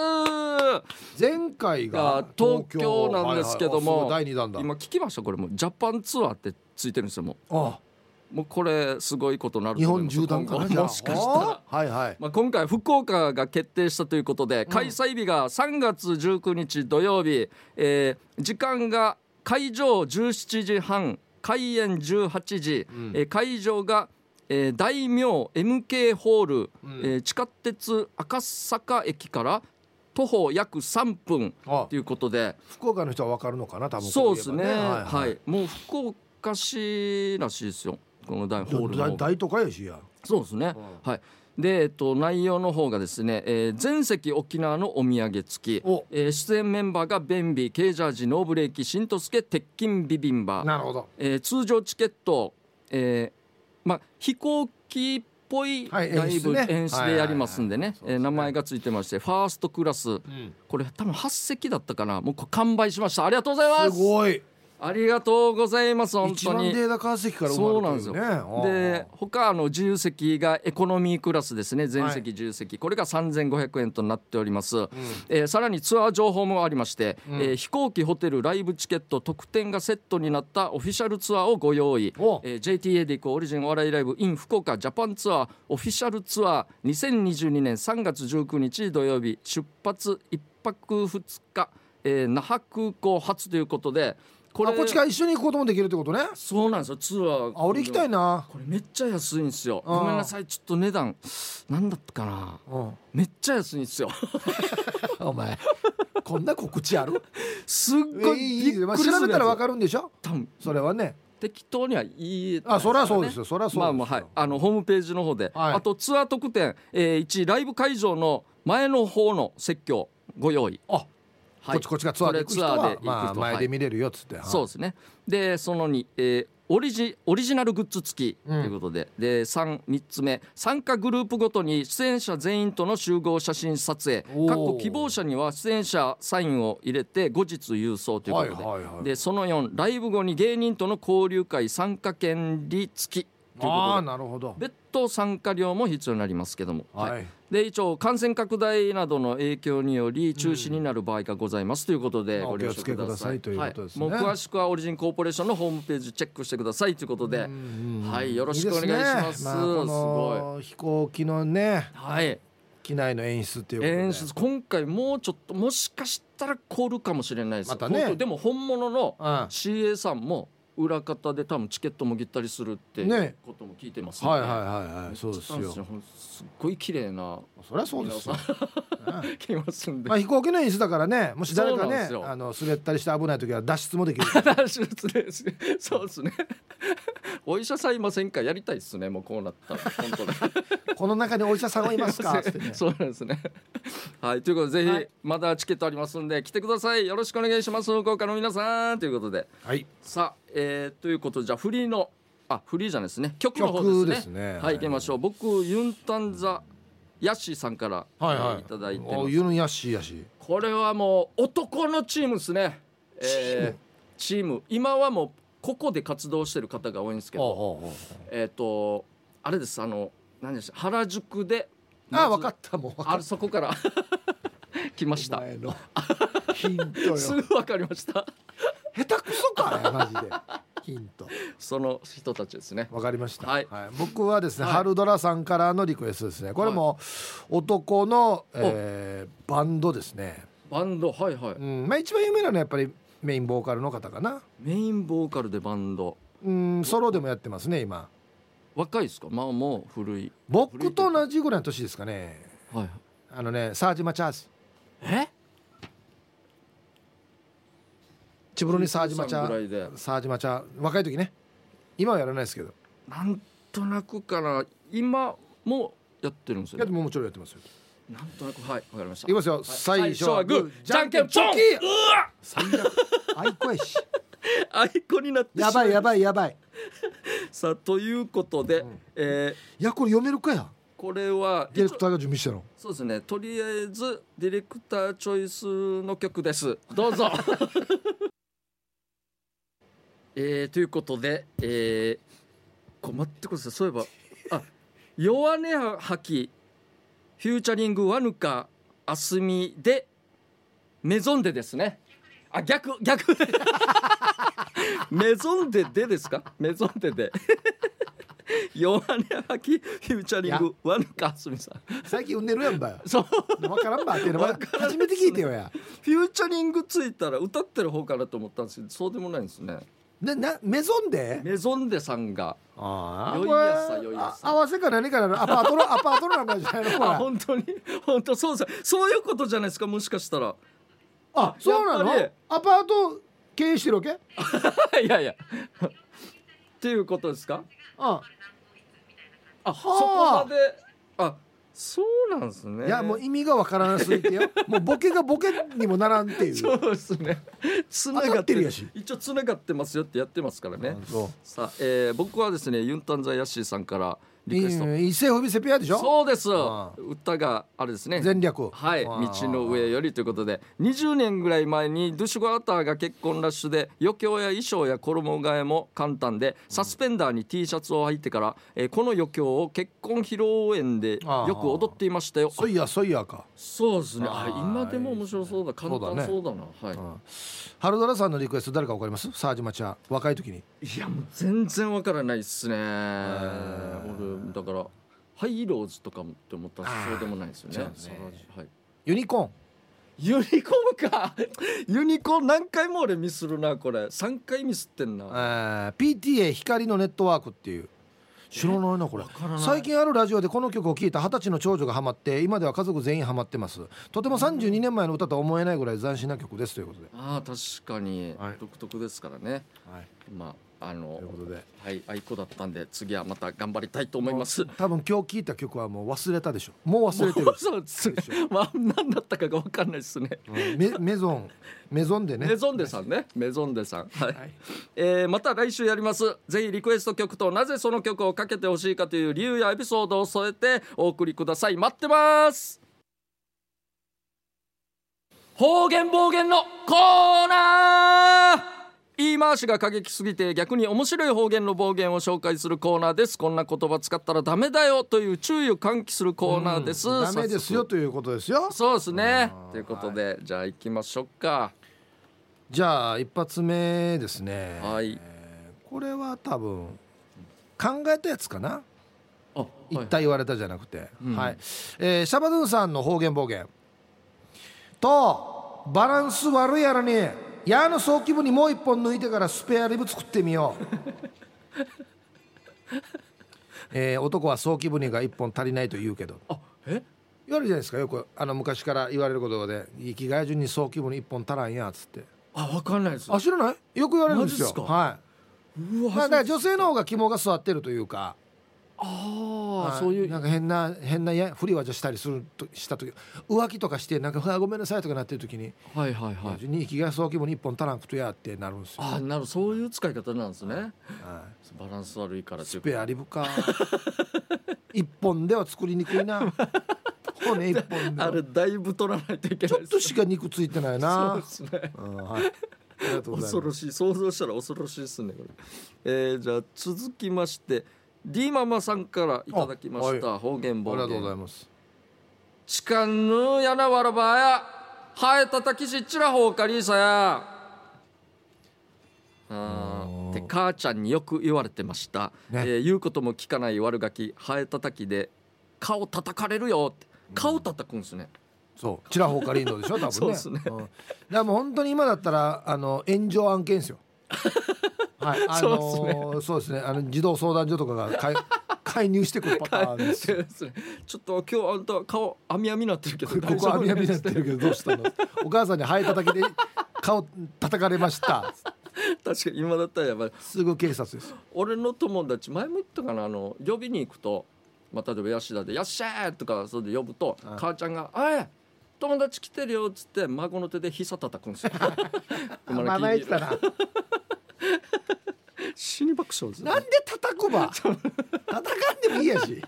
前回が東京なんですけども、はいはい、今聞きました？これもジャパンツアーってついてるんですよもう。ああもうこれすごいことになると思います。日本縦断かなもしかしたら、はいはい。まあ、今回福岡が決定したということで、開催日が3月19日土曜日、えー、時間が会場17時半開演18時、うん、えー、会場がえー、大名 MK ホール、うん、えー、地下鉄赤坂駅から徒歩約3分ということで。福岡の人は分かるのかな多分、ね、そうですね、はい、はい、もう福岡市らしいですよこの大ホールの大都会やしや。そうですね、はい、で、えっと、内容の方がですね、えー、全席沖縄のお土産付き、えー、出演メンバーがベンビーケージャージノーブレーキ新とすけ鉄筋ビビンバなるほど、えー、通常チケット、えーまあ、飛行機っぽいライブ、はい、演出でやりますんでね,、え名前がついてましてファーストクラス、うん、これ多分8席だったかな。もう完売しました。ありがとうございます。すごいありがとうございます本当に。データ川崎からそうなんですよ。で他の自由席がエコノミークラスですね。全席自由席、はい、これが3500円となっております、うん、えー、さらにツアー情報もありまして、うん、えー、飛行機ホテルライブチケット特典がセットになったオフィシャルツアーをご用意、えー、JTA で行くオリジンお笑いライブ in 福岡ジャパンツアーオフィシャルツアー2022年3月19日土曜日。出発1泊2日、えー、那覇空港発ということでこれこっちから一緒に行くこともできるってことね。そうなんですよ。ツアー。あ俺行きたいな。これめっちゃ安いんですよ。ごめんなさい。ちょっと値段。なんだったかな。めっちゃ安いんですよ。お前こんな告知ある？すっごいいい、まあ、調べたらわかるんでしょ？多分。それはね。適当にはいい、あそりゃそうですよ。そりゃそうまあまあはい。あのホームページの方で、はい、あとツアー特典、えー、1ライブ会場の前の方の説教ご用意。あこっちこっちがツアーで行く人はまあ前で見れるよっつって、はい、そうですね。でその2、えー、オリジオリジナルグッズ付きということで、うん、で 3, 3つ目。参加グループごとに出演者全員との集合写真撮影。各希望者には出演者サインを入れて後日郵送ということで。はいはいはい、でその4ライブ後に芸人との交流会参加権利付きということでなるほど。別途参加料も必要になりますけども、はい、はい、で一応感染拡大などの影響により中止になる場合がございますということでご了承ください。ということですね、はい、もう詳しくはオリジンコーポレーションのホームページチェックしてくださいということで、はい。よろしくお願いします。いいすねまあ、すごい。飛行機のね、はい。機内の演出っていう演出今回もうちょっともしかしたら凍るかもしれないです。またね。でも本物の CA さんも裏方で多分チケットもぎったりするってことも聞いてます、ね、はいはいはいはい。そうですよ。すっごい綺麗なそりゃそうですよ。来ますんで、まあ、飛行機の演出だからねもし誰かねあの滑ったりして危ない時は脱出もできる脱出ですそうですね。お医者さんいませんか？やりたいですね。もうこうなったら。本当にこの中にお医者さんはいますか、ね、そうなんですね。はい。ということでぜひ、はい、まだチケットありますんで来てください。よろしくお願いします。福岡の皆さん。ということで、はい、さあ、えー、ということでじゃあフリーのあフリーじゃないですね。曲の方ですね、ね、はい行きましょう。僕ユンタンザヤッシーさんから、はいはい、いただいてます。ユンヤッシーヤシ。これはもう男のチームですね。えー、チーム？今はもうここで活動してる方が多いんですけど。えっ、とあれです。あの何でした？原宿で。あ分かった。もうあそこから。来ました。ヒントよ。すぐ分かりました。下手くそかマジで。ヒント。その人たちですね。わかりました、はい、はい、僕はですね、はい、春ドラさんからのリクエストですね。これも男の、えー、バンドですね。バンド。はいはい、うん。まあ、一番有名なのはやっぱりメインボーカルの方かな。メインボーカルでバンド。うんソロでもやってますね今若いですか？まあもう古い。僕と同じぐらいの年ですかね。はい。あのねサージマチャーズえ？チブロにサージマチャサージマチャ若い時ね。今はやらないですけど。なんとなくから今もやってるんですよ、ね、やももちろんやってますよ。なんとなくはいわかりました。いきますよ、はい、最初はグーじゃんけんチョキうわ最悪。あいこやしあいこになってやばいやばいやばい。さあということで、うん、えー、いやこれ読めるかや。これはディレクターが準備したの。そうですねとりあえずディレクターチョイスの曲です。どうぞ。えー、ということで、えー、こ待ってください。そういえばあ弱音吐きフューチャリングワヌカあすみでメゾンデですねあ逆逆。メゾンデでですか？メゾンデで。弱音吐きフューチャリングワヌカあすみさん。最近うんねるやんばよ。そう。分からんばってのは初めて聞いてよや。フューチャリングついたら歌ってる方かなと思ったんです。けどそうでもないんですね。ななメゾンデメゾンデさんが。ああよいやさよいやさ合わせか何かの？アパートのアパートの名前じゃないのあ本当に？本当そうそういうことじゃないですか？もしかしたらあそうなの？アパート経営してるわけ？いやいや。っていうことですか？あ。あそこまで。あそうなんですね。いやもう意味がわからなすぎてよ。もうボケがボケにもならんっていう。そうですね。つながってるやし。一応つながってますよってやってますからね。さあ、えー、僕はですねユンタンザヤッシーさんからリクエスト。一世風靡セピアでしょ？そうです。歌があれですね。全略はい。道の上よりということで。20年ぐらい前にドゥシュゴアターが結婚ラッシュで余興や衣装や衣替えも簡単でサスペンダーに T シャツを履いてから、えー、この余興を結婚披露宴でよく踊っていましたよ。そういやそういやか。そうですね。あ今でも面白そうだ。簡単そうだな、ね、はい。春ドラさんのリクエスト誰かわかります？サージマチャ若い時に。いやもう全然わからないっすね。俺だからハイローズとかもって思ったらそうでもないですよね、ね、はい、ユニコーン。ユニコーンか。ユニコーン何回も俺ミスるなこれ。3回ミスってんな、えー、PTA 光のネットワークっていう。知らないなこれ。最近あるラジオでこの曲を聴いた二十歳の長女がハマって今では家族全員ハマってます。とても32年前の歌とは思えないぐらい斬新な曲ですということで。ああ確かに。独特ですからね、はい、まああのはい、愛子だったんで次はまた頑張りたいと思います。多分今日聞いた曲はもう忘れたでしょ。もう忘れてる。そうです。ねまあ何だったかが分かんないですね、うん、メメゾン。メゾンでね。メゾンデさんね。メゾンデさん。はい、はい、えー、また来週やります。ぜひリクエスト曲となぜその曲をかけてほしいかという理由やエピソードを添えてお送りください。待ってます。方言暴言のコーナー言い回しが過激すぎて逆に面白い方言の暴言を紹介するコーナーです。こんな言葉使ったらダメだよという注意を喚起するコーナーです、うん、ダメですよということですよ。そうですね。ということで、はい、じゃあ行きましょうか。じゃあ一発目ですね。はい、えー、これは多分考えたやつかな？言った言われたじゃなくて、はい、はい、えー、シャバドゥンさんの方言暴言。とバランス悪いやらに矢の早期部にもう一本抜いてからスペアリブ作ってみよう。えー、男は早期部にが一本足りないと言うけど。あえ？言われるじゃないですか。よくあの昔から言われることで生きがい順に早期部に一本足らんやっつって。あ分かんないです。あ知らない？よく言われるんですよ。はい。うわ、まあ、だから女性の方が肝が座ってるというかああ、そういう。なんか変な変なやふり技したりするとした時浮気とかしてなんか「ごめんなさい」とかなってる時に「はいはいはい」に気がそう気分に一本足らんくとやってなるんですよあなるそういう使い方なんですね、はい、バランス悪いからスペアリブか。一本では作りにくいな。骨一本であれだいぶ取らないといけない、ちょっとしか肉ついてないな。そうですね、うん、はい。恐ろしい。想像したら恐ろしいですねこれ、えー、じゃあ続きまして D ママさんからいただきました、はい、方言暴言。ありがとうございます。痴漢ぬやなわらばや。ハエたたきしっちらほうかりさや。あって母ちゃんによく言われてました、ね。えー、言うことも聞かない悪ガキハエたたきで顔叩かれるよ。って顔叩くんですね、そう。ちらほうかりんのでしょ多分ね。そうですね、うん、でも本当に今だったらあの炎上案件ですよはい、あのー、そうですね。あの児童相談所とかが介 介入してくるパターンです。ちょっと今日あんた顔あみあみなってるけどここあみあみなってるけどどうしたの？お母さんにハエ叩きで顔叩かれました。確かに今だったらやばい。すぐ警察です。俺の友達前も言ったかなあの呼びに行くと、まあ例えば吉田でやっしゃーとかそれで呼ぶと、母ちゃんがあい友達来てるよっつって孫の手で膝叩くんですよ。まだ言ったな。死に爆笑です、ね、なんで叩くば？叩かんでもいいやし。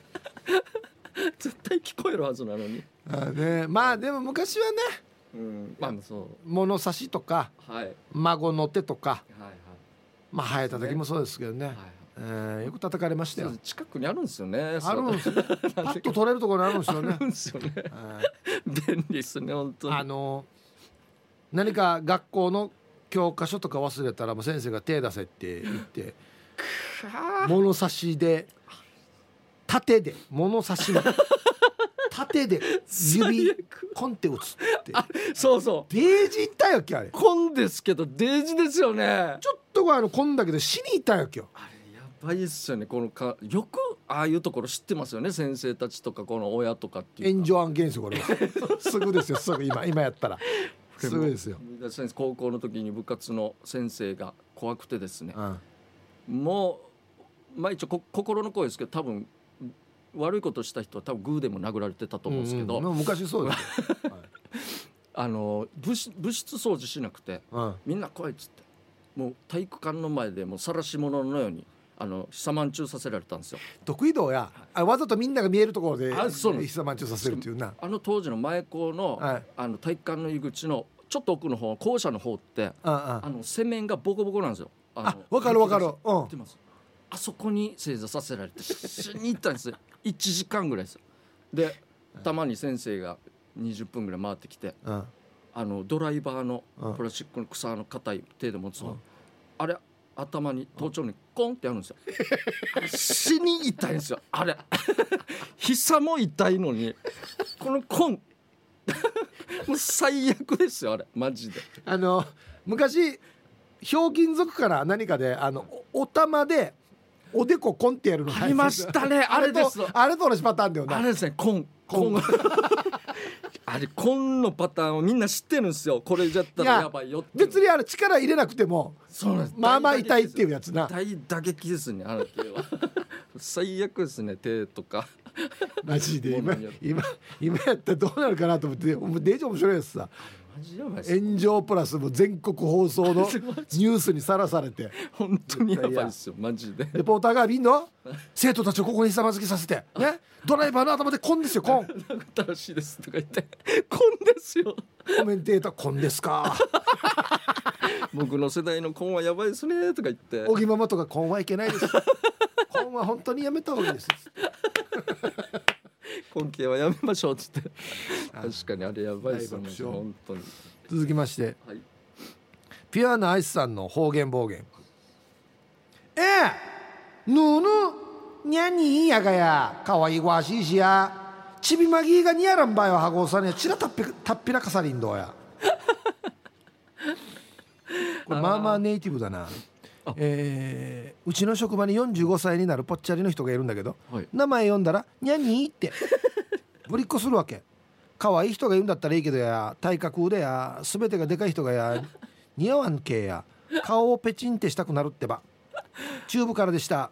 絶対聞こえるはずなのに。あね。まあでも昔はね、うん、まあそう。物差しとか、はい、孫の手とか、はいはい、まあ生えた時もそうですけどね、はいえー、よく叩かれましたよ。近くにあるんですよね。あるんですよパッと取れるところにあるんですよね。あるんですよね、便利ですね本当に。あの何か学校の教科書とか忘れたらもう先生が手出せって言って物差しで縦で物差し 縦で指コンテ打つって。そうそう。デージ行ったよきあれ。コンですけどデージですよね。ちょっとあのコンだけど死に行ったよきあれやばいっすよねこのかよくああいうところ知ってますよね先生たちとかこの親とかっていう炎上案件ですよこれは。すぐですよすぐ。今今やったら。すごいですよ。高校の時に部活の先生が怖くてですね、うん、もうまあ一応心の声ですけど多分悪いことした人は多分グーでも殴られてたと思うんですけど、うん。うん、昔そうです、はい、あの部室部室掃除しなくて、うん、みんな来いっつって。もう体育館の前でもう晒し者のようにあの久満中させられたんですよ。得意道や、あわざとみんなが見えるところで久満中させるっていうな。あの当時の前校の,、あの体育館の入り口のちょっと奥の方校舎の方ってあの洗面がボコボコなんですよ。あわかるわかる。うん。あそこに正座させられて死に行ったんですよ。1時間ぐらいですよ。でたまに先生が20分ぐらい回ってきて、あのドライバーのプラスチックの草の硬い手で持つの、あれ頭に頭頂にコンってやるんですよ。死に痛いんですよ。あれ。膝も痛いのにこのコン。もう最悪ですよあれ。マジで。あの昔ひょうきん族から何かであのお玉でおでこコンってやるのありましたね。あれです。あれと同じパターンだよな。あれですね。コン。コンあれコンのパターンをみんな知ってるんですよ。これじゃったらやばいよ別にあれ力入れなくてもまあまあ痛いっていうやつな。大打撃ですねあの系は。最悪ですね手とか。マジで。今今今やったらどうなるかなと思ってデージ面白いやつさ炎上プラスも全国放送の ニュースにさらされて。本当にやばい。ですよマジで。レポーターがみんな生徒たちをここにひさまずきさせて。ね？ドライバーの頭でコンですよコン。楽しいですとか言って。コンですよ。コメンテーターコンですか？僕の世代のコンはやばいですねとか言って。小木ママとかコンはいけないです。コンは本当にやめた方がいいです根気はやめましょうっつって。確かにあれやばいですよね本当に。続きまして、はい、ピュアなアイスさんの方言暴言。ええぬぬにゃにやがや。かわいわしいしや。ちびまぎがにやらんばよはごさねちらたっぴたっぴらかさりんどうや。これまあまあネイティブだなえー、うちの職場に45歳になるぽっちゃりの人がいるんだけど、はい、名前読んだら「にゃに」って ぶりっこするわけ。可愛い人がいるんだったらいいけどや体格でや全てがでかい人がや似合わんけや顔をペチンってしたくなるってば。チューブからでした。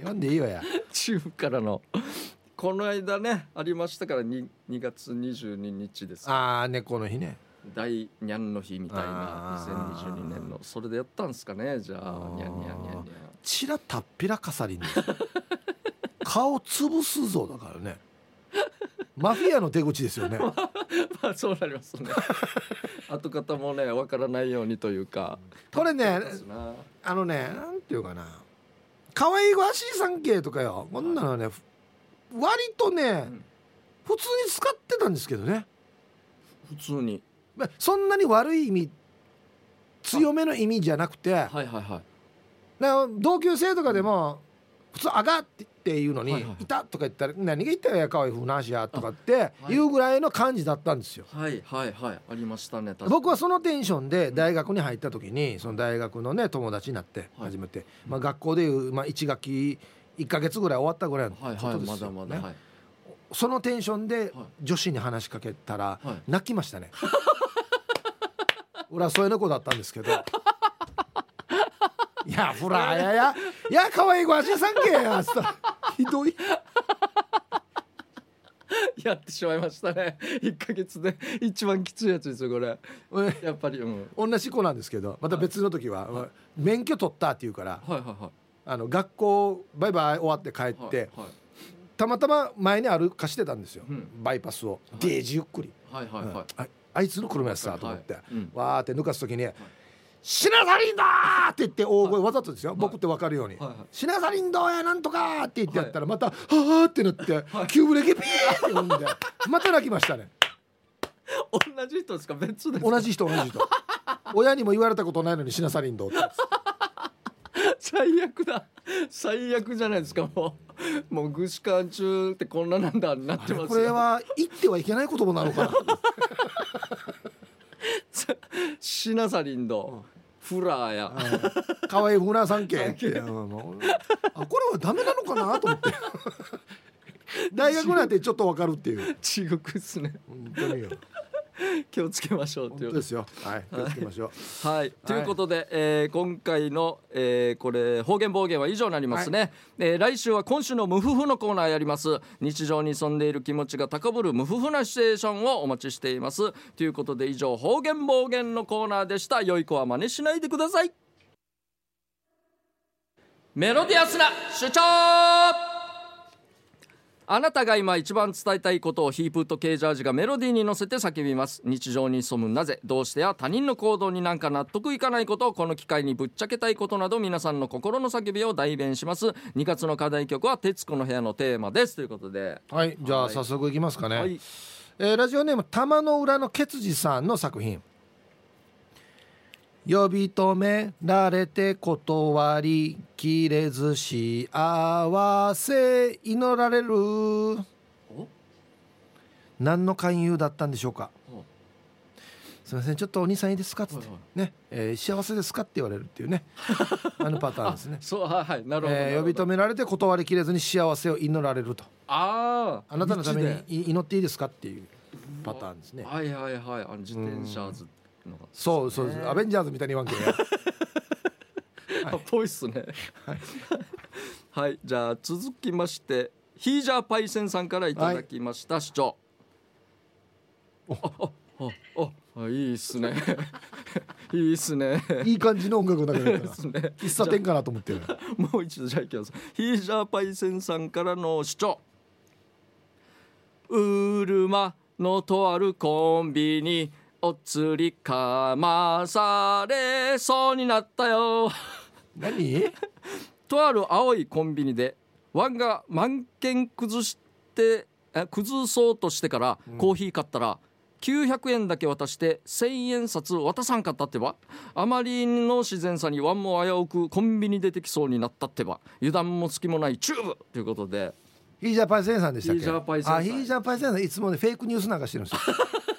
読んでいいわや。チューブからの。この間ねありましたから 2, 2月22日ですああ猫の日ね大にゃんの日みたいな2022年の。それでやったんですかね？じゃあにゃんにゃんにゃんにゃんちらたっぴらかさりに。顔潰すぞだからね。マフィアの手口ですよね。まあそうなりますね。後方もねわからないようにというかこれねあのねなんていうかな。可愛いわしい産経とかよ。こんなのね割とね、うん、普通に使ってたんですけどね。普通にそんなに悪い意味強めの意味じゃなくて、はいはいはい、同級生とかでも普通「あが」っていうのに「いた」とか言ったら「何が言ったよやかわいふうなしや」とかってい。うぐらいの感じだったんですよ。はいはいはい。ありましたね僕はそのテンションで大学に入った時にその大学のね友達になって初めて、まあ、学校でいう、まあ、1学期1か月ぐらい終わったぐらいのことですよね。そのテンションで女子に話しかけたら泣きましたね。俺はそういう子だったんですけど。いやほらややいや可愛いご足さんけや。つったひどい。やってしまいましたね。1か月で。一番きついやつですよこれ。やっぱり、うん、同じ子なんですけどまた別の時は、はい、免許取ったって言うから、はいはいはい、あの学校バイバイ終わって帰って、はいはい、たまたま前に歩かしてたんですよ、うん、バイパスを、デージゆっくり、はいはいはい、あいつの車やつさと思って、はい。うん、わーって抜かす時に、はい。シナサリンだって言って大声わざとですよ、はい、僕って分かるように、はいはい、シナサリンどうやなんとかって言ってやったらまた、はい、はあってなって、はい、急ブレーキピーって呼んでまた泣きましたね。同じ人ですか？別で同じ人同じ人。親にも言われたことないのにシナサリンどうって最悪だ。最悪じゃないですかもう。もう具志堅中ってこんななんだなってますこれは言ってはいけない言葉なのかな。シナサリンド、フラーや。可愛いフラーさん系あこれはダメなのかなと思って。大学なんてちょっとわかるっていう。地獄っすね。本当によ 気をつけましょうというですよ。はい、気をつけましょう。はい、ということで、えー、今回の、えー、これ方言暴言は以上になりますね。はい、えー、来週は今週の無夫婦のコーナーやります。日常に潜んでいる気持ちが高ぶる無夫婦なシチュエーションをお待ちしています。ということで以上方言暴言のコーナーでした。良い子は真似しないでください。メロディアスな主張あなたが今一番伝えたいことをヒープとケージャージがメロディーに乗せて叫びます。日常に潜むなぜどうしてや他人の行動になんか納得いかないことをこの機会にぶっちゃけたいことなど皆さんの心の叫びを代弁します。2月の課題曲は「徹子の部屋」のテーマです。ということで。はいじゃあ早速いきますかね、はい、えー、ラジオネーム玉の裏のケツジさんの作品呼び止められて断りきれず幸せ祈られる。何の勧誘だったんでしょうか？すみませんちょっとお兄さんいいですか？っつって、ね、えー、幸せですかって言われるっていうね。あのパターンですね。そうはいはいなるほど、えー、呼び止められて断りきれずに幸せを祈られると。あああなたのために祈っていいですかっていうパターンですね。はいはいはいあの自転車ずのそうそうアベンジャーズみたいに言わんけ はい、ぽいっすね。はい、はい、じゃあ続きましてヒージャーパイセンさんからいただきました、はい、主張。ああああいいっすね。いいっすね。いい感じの音楽だけど、ね、喫茶店かなと思ってる。もう一度じゃあいきます。ヒージャーパイセンさんからの主張。うるまのとあるコンビニお釣りかまされそうになったよ。何？とある青いコンビニでワンが万券崩して崩そうとしてからコーヒー買ったら、900円だけ渡して1000円札渡さんかったってば。あまりの自然さにワンも危うくコンビニ出てきそうになったってば。油断も隙もないチューブ。ということで。ヒージャーパイセンさんでしたっけ？ヒージャーパイセンさん。あヒージャーパイセンさんいつもねフェイクニュースなんかしてるんですよ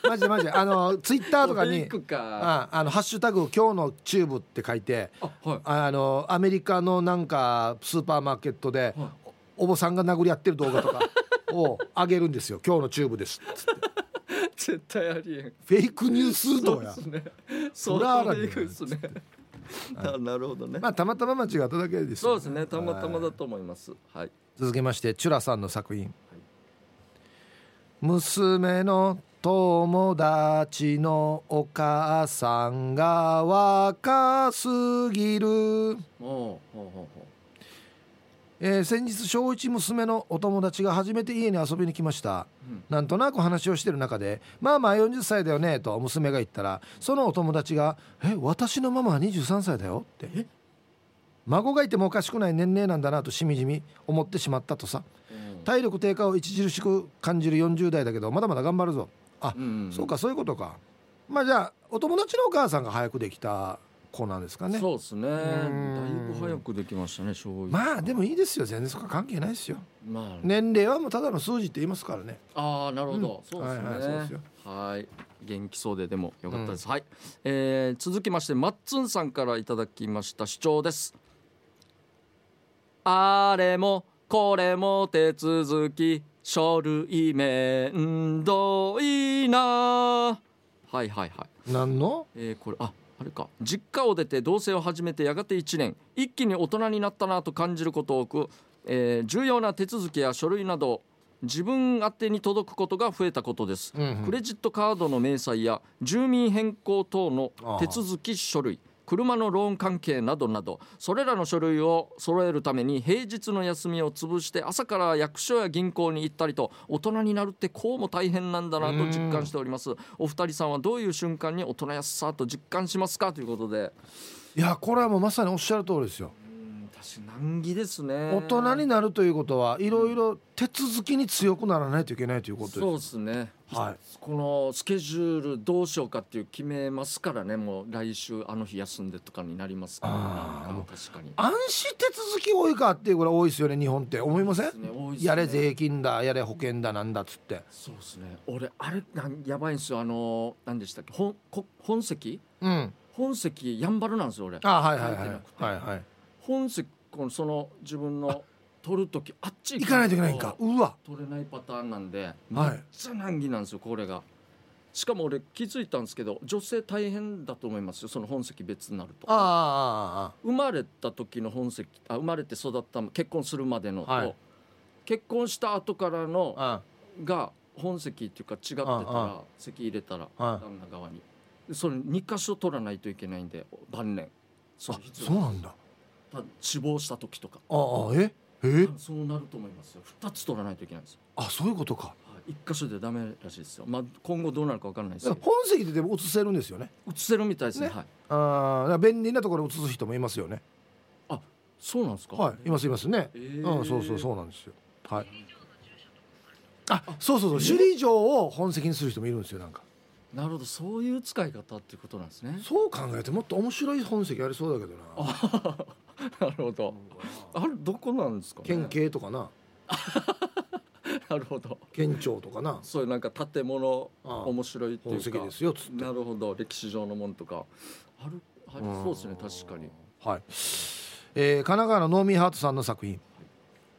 マジでマジ。であのツイッターとかにああのハッシュタグ今日のチューブって書いてあ、はい、あのアメリカのなんかスーパーマーケットで、はい、お坊さんが殴り合ってる動画とか を上げるんですよ。今日のチューブです絶対ありえん。フェイクニュースとや。そうですね。それはフェイクですね。なるほどね。まあたまたま間違っただけです、ね、そうですね。たまたまだと思います。はい。続けましてチュラさんの作品、はい、娘の友達のお母さんが若すぎる。えー、先日小1娘のお友達が初めて家に遊びに来ました、うん、なんとなく話をしてる中で「まあまあ40歳だよね」と娘が言ったらそのお友達が「え私のママは23歳だよ」って。孫がいてもおかしくない年齢なんだなとしみじみ思ってしまったとさ、うん、体力低下を著しく感じる40代だけどまだまだ頑張るぞあ、うん、そうかそういうことか。まあじゃあお友達のお母さんが早くできた子なんですかね。そうですね。だいぶ早くできましたねまあでもいいですよ全然そこ関係ないですよ、まあ、年齢はもうただの数字って言いますからね。ああなるほど、うん、そうですね。はい、はい、はい。元気そうででもよかったです、うん、はい、えー、続きましてマッツンさんからいただきました主張です。あれもこれも手続き書類面倒いなはいはいはい。何の？えー、これああれか。実家を出て同棲を始めてやがて1年。一気に大人になったなと感じること多く、えー、重要な手続きや書類など自分宛てに届くことが増えたことです、うんうん、クレジットカードの明細や住民変更等の手続き書類車のローン関係などなどそれらの書類を揃えるために平日の休みを潰して朝から役所や銀行に行ったりと大人になるってこうも大変なんだなと実感しております。お二人さんはどういう瞬間に大人やさと実感しますか？ということで。いやこれはもうまさにおっしゃる通りですよ。難儀ですね。大人になるということはいろいろ手続きに強くならないといけないということですそうですね。はい。このスケジュールどうしようかっていう決めますからね。もう来週あの日休んでとかになりますから、ね、確かに。暗視手続き多いかっていうぐらい多いですよね日本って。思いません、ねね、やれ税金だやれ保険だなんだっつって。そうですね。俺あれなんやばいんですよ。あの何でしたっけ？本本籍？うん。本籍やんばるなんですよ俺。あはいはいはい。はいはい。本籍このその自分の取る時あっち行かないと。いけないんか。うわ。取れないパターンなんで、めっちゃ難儀なんですよこれが。しかも俺気づいたんですけど女性大変だと思いますよその本籍別になると。あ生まれた時の本籍あ生まれて育った結婚するまでのと、はい、結婚した後からのが本籍っていうか違ってたら籍入れたら旦那側に。それ2箇所取らないといけないんで晩年。そうそうなんだ死亡した時とかああえ？え？そうなると思いますよ2つ取らないといけないんですよあそういうことか一箇所でダメらしいですよ。まあ今後どうなるかわからないです本籍ででも移せるんですよね。移せるみたいですね。ねはい。ああ便利なところ移す人もいますよね。あそうなんですか？はいいますいますね。えー、うんそうそうそうなんですよ。はい。あそうそうそう首里城を本籍にする人もいるんですよなんか。なるほどそういう使い方っていうことなんですね。そう考えてもっと面白い本籍ありそうだけどな。なるほど。あれどこなんですか、ね、県警とかな。なるほど。県庁とかな。そういうなんか建物面白いっていうか。ですよなるほど。歴史上のもんとか。あるありそうですね確かに。はい、えー、神奈川のノーミーハートさんの作品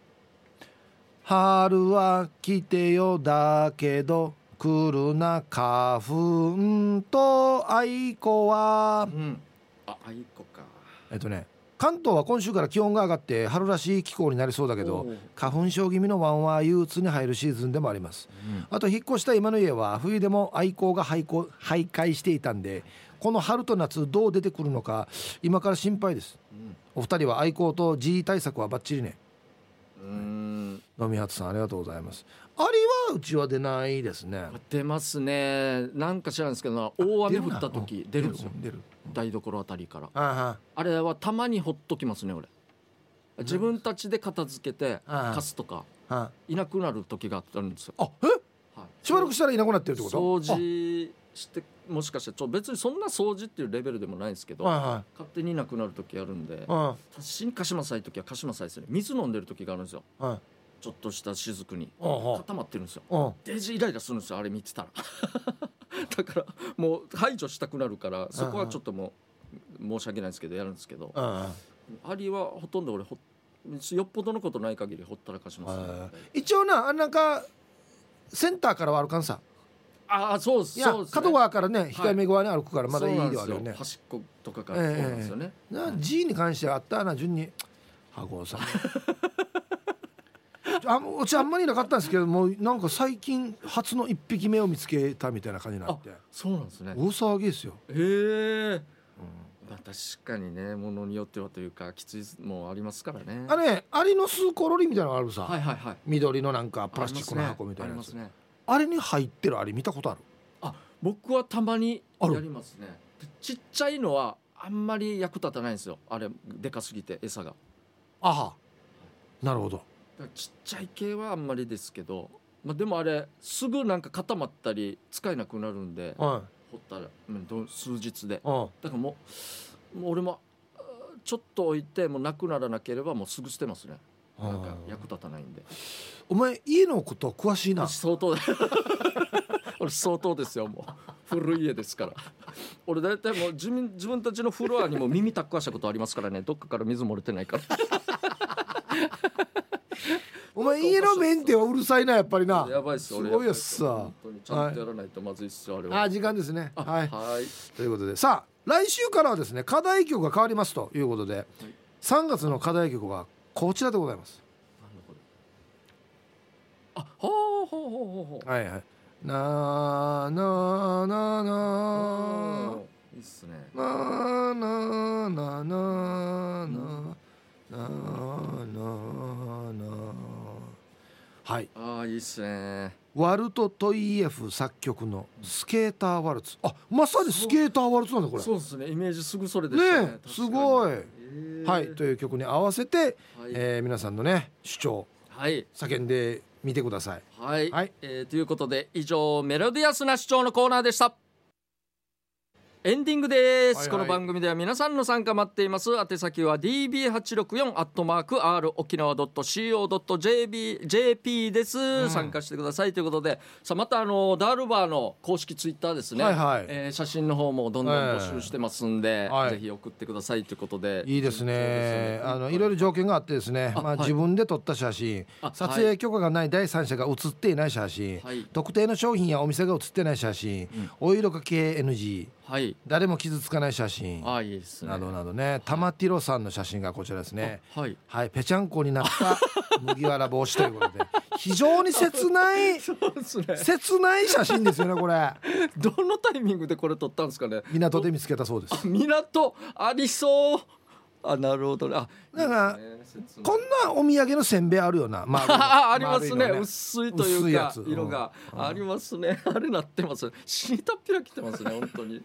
「春は来てよだけど来るな花粉と愛子は」うん、あ愛子か。えっとね関東は今週から気温が上がって春らしい気候になりそうだけど花粉症気味のワンは憂鬱に入るシーズンでもあります、うん、あと引っ越した今の家は冬でも愛好が廃校徘徊していたんでこの春と夏どう出てくるのか今から心配です、うん、お二人は愛好と G 対策はバッチリね。うん。飲みはつさんありがとうございますアリはうちは出ないですね。出ますね。なんか知らんですけど大雨降った時出るんですよ。出る。台所あたりから。あれはたまにほっときますね俺。自分たちで片付けて貸すとかいなくなる時があるんですよ。あえ、はい、しばらくしたらいなくなってるってこと？掃除してもしかしてちょ別にそんな掃除っていうレベルでもないんですけど、はいはい、勝手にいなくなる時あるんで私に貸しまさい時は貸しまさいですね。水飲んでる時があるんですよ、はいちょっとした雫に固まってるんですよ。デジイライラするんですよあれ見てたら。だからもう排除したくなるからそこはちょっともう申し訳ないですけどやるんですけどアリはほとんど俺ほよっぽどのことない限りほったらかします、ね、一応ななんかセンターからはあるかんさ。ああそうですそう角側からね控えめ側に歩くからまだいいではあるよね。端っことかからそうなんですよね、えー、G に関してはあったな順に。羽子さん あうちあんまりなかったんですけどもなんか最近初の一匹目を見つけたみたいな感じになって。そうなんですね。大騒ぎですよ。へえ、うん。まあ、確かにねものによってはというかきついもありますからね。あれアリの巣コロリみたいなのがあるさ、はいはいはい、緑のなんかプラスチックの箱みたいなやつ。あ,、ね、あれに入ってるアリ見たことある？あ僕はたまにやりますね。ちっちゃいのはあんまり役立たないんですよ。あれでかすぎて餌が。あは。なるほどちっちゃい系はあんまりですけど、まあ、でもあれすぐなんか固まったり使えなくなるんで、はい、掘ったら数日で、だからもうもう俺もちょっと置いてもうなくならなければもうすぐ捨てますね。なんか役立たないんで。お前家のこと詳しいな。相当 俺相当ですよもう。古い家ですから。俺大体もう自分自分たちのフロアにも耳タッカーしたことありますからね。どっかから水漏れてないからお前家のメンテはうるさいなやっぱりな。やばいっすすごいよさちゃんとやらないとまずいっすよ、あれは。あ時間ですね。はい。はい。ということで。さあ来週からはですね課題曲が変わりますということで、はい、月の課題曲がこちらでございます。あほうほうほうほうほう。はいはい。なーなーなーなー。いいっすね。なーなーなーなー。なーなーなー。はい。ああいいっすね。ワルト・トイエフ作曲の「スケーターワルツ」あまさにスケーターワルツなんだこれ。そう。ですね。イメージすぐそれでね。ねすごい、えー、はい。という曲に合わせて、はい、えー、皆さんのね主張、はい、叫んでみてください。はい、はい、えー、ということで以上メロディアスな主張のコーナーでしたエンディングです、はいはい、この番組では皆さんの参加待っています。宛先は db864 アットマーク r 沖縄 .co.jp です、うん、参加してくださいということで。さあまたあのダールバーの公式ツイッターですね、はいはい、えー、写真の方もどんどん募集してますんで、はい、ぜひ送ってくださいということで。いいですね、ね、あのいろいろ条件があってですね。まあ、自分で撮った写真。撮影許可がない第三者が写っていない写真、特定の商品やお店が写ってない写真、うん、お色かけ NG はい、誰も傷つかない写真。あいいです、ね、などなどね。玉ティロさんの写真がこちらですね。はい、はい、ぺちゃんこになった麦わら帽子ということで。非常に切ない ね。切ない写真ですよねこれ。どのタイミングでこれ撮ったんですかね。港で見つけたそうです。港ありそうあなるほど。ねあだから、こんなお土産のせんべいあるよな、まあ、ありますね。薄いというか色が、ありますね。あれなってます。死にたっぴらきてますね本当に。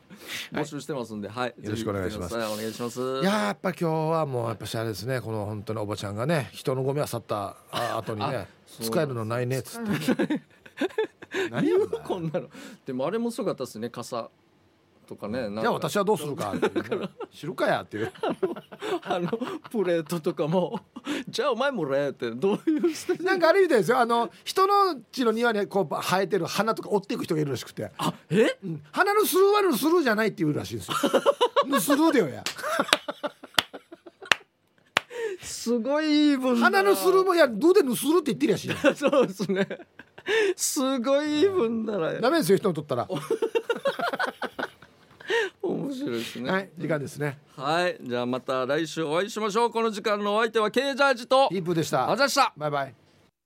募集してますんで、はい、よろしくお願いします。お願いします。いややっぱ今日はもうやっぱしあれですね。この本当におばちゃんがね人のゴミは去った 後にね使えるのないねっつって。何やこんなの。でもあれもすごかったですね傘とかねじゃあ私はどうするか。知るかやって。いうあのプレートとかも じゃあお前もれってどういうなんかあれみたいですよ。あの人の家の庭にこう生えてる花とか追っていく人がいるらしくて。あえ、うん、花のスルーはのスルーじゃないっていうらしいんですよ。スルーだよや。すごい花のスルーもいやどうでぬするって言ってるやし。そうですね。すごい分だらダメですよ人にとったら 面白いですね。はい時間ですね。はいじゃあまた来週お会いしましょう。この時間のお相手はケイジャージとヒープでした。あざした。バイバイ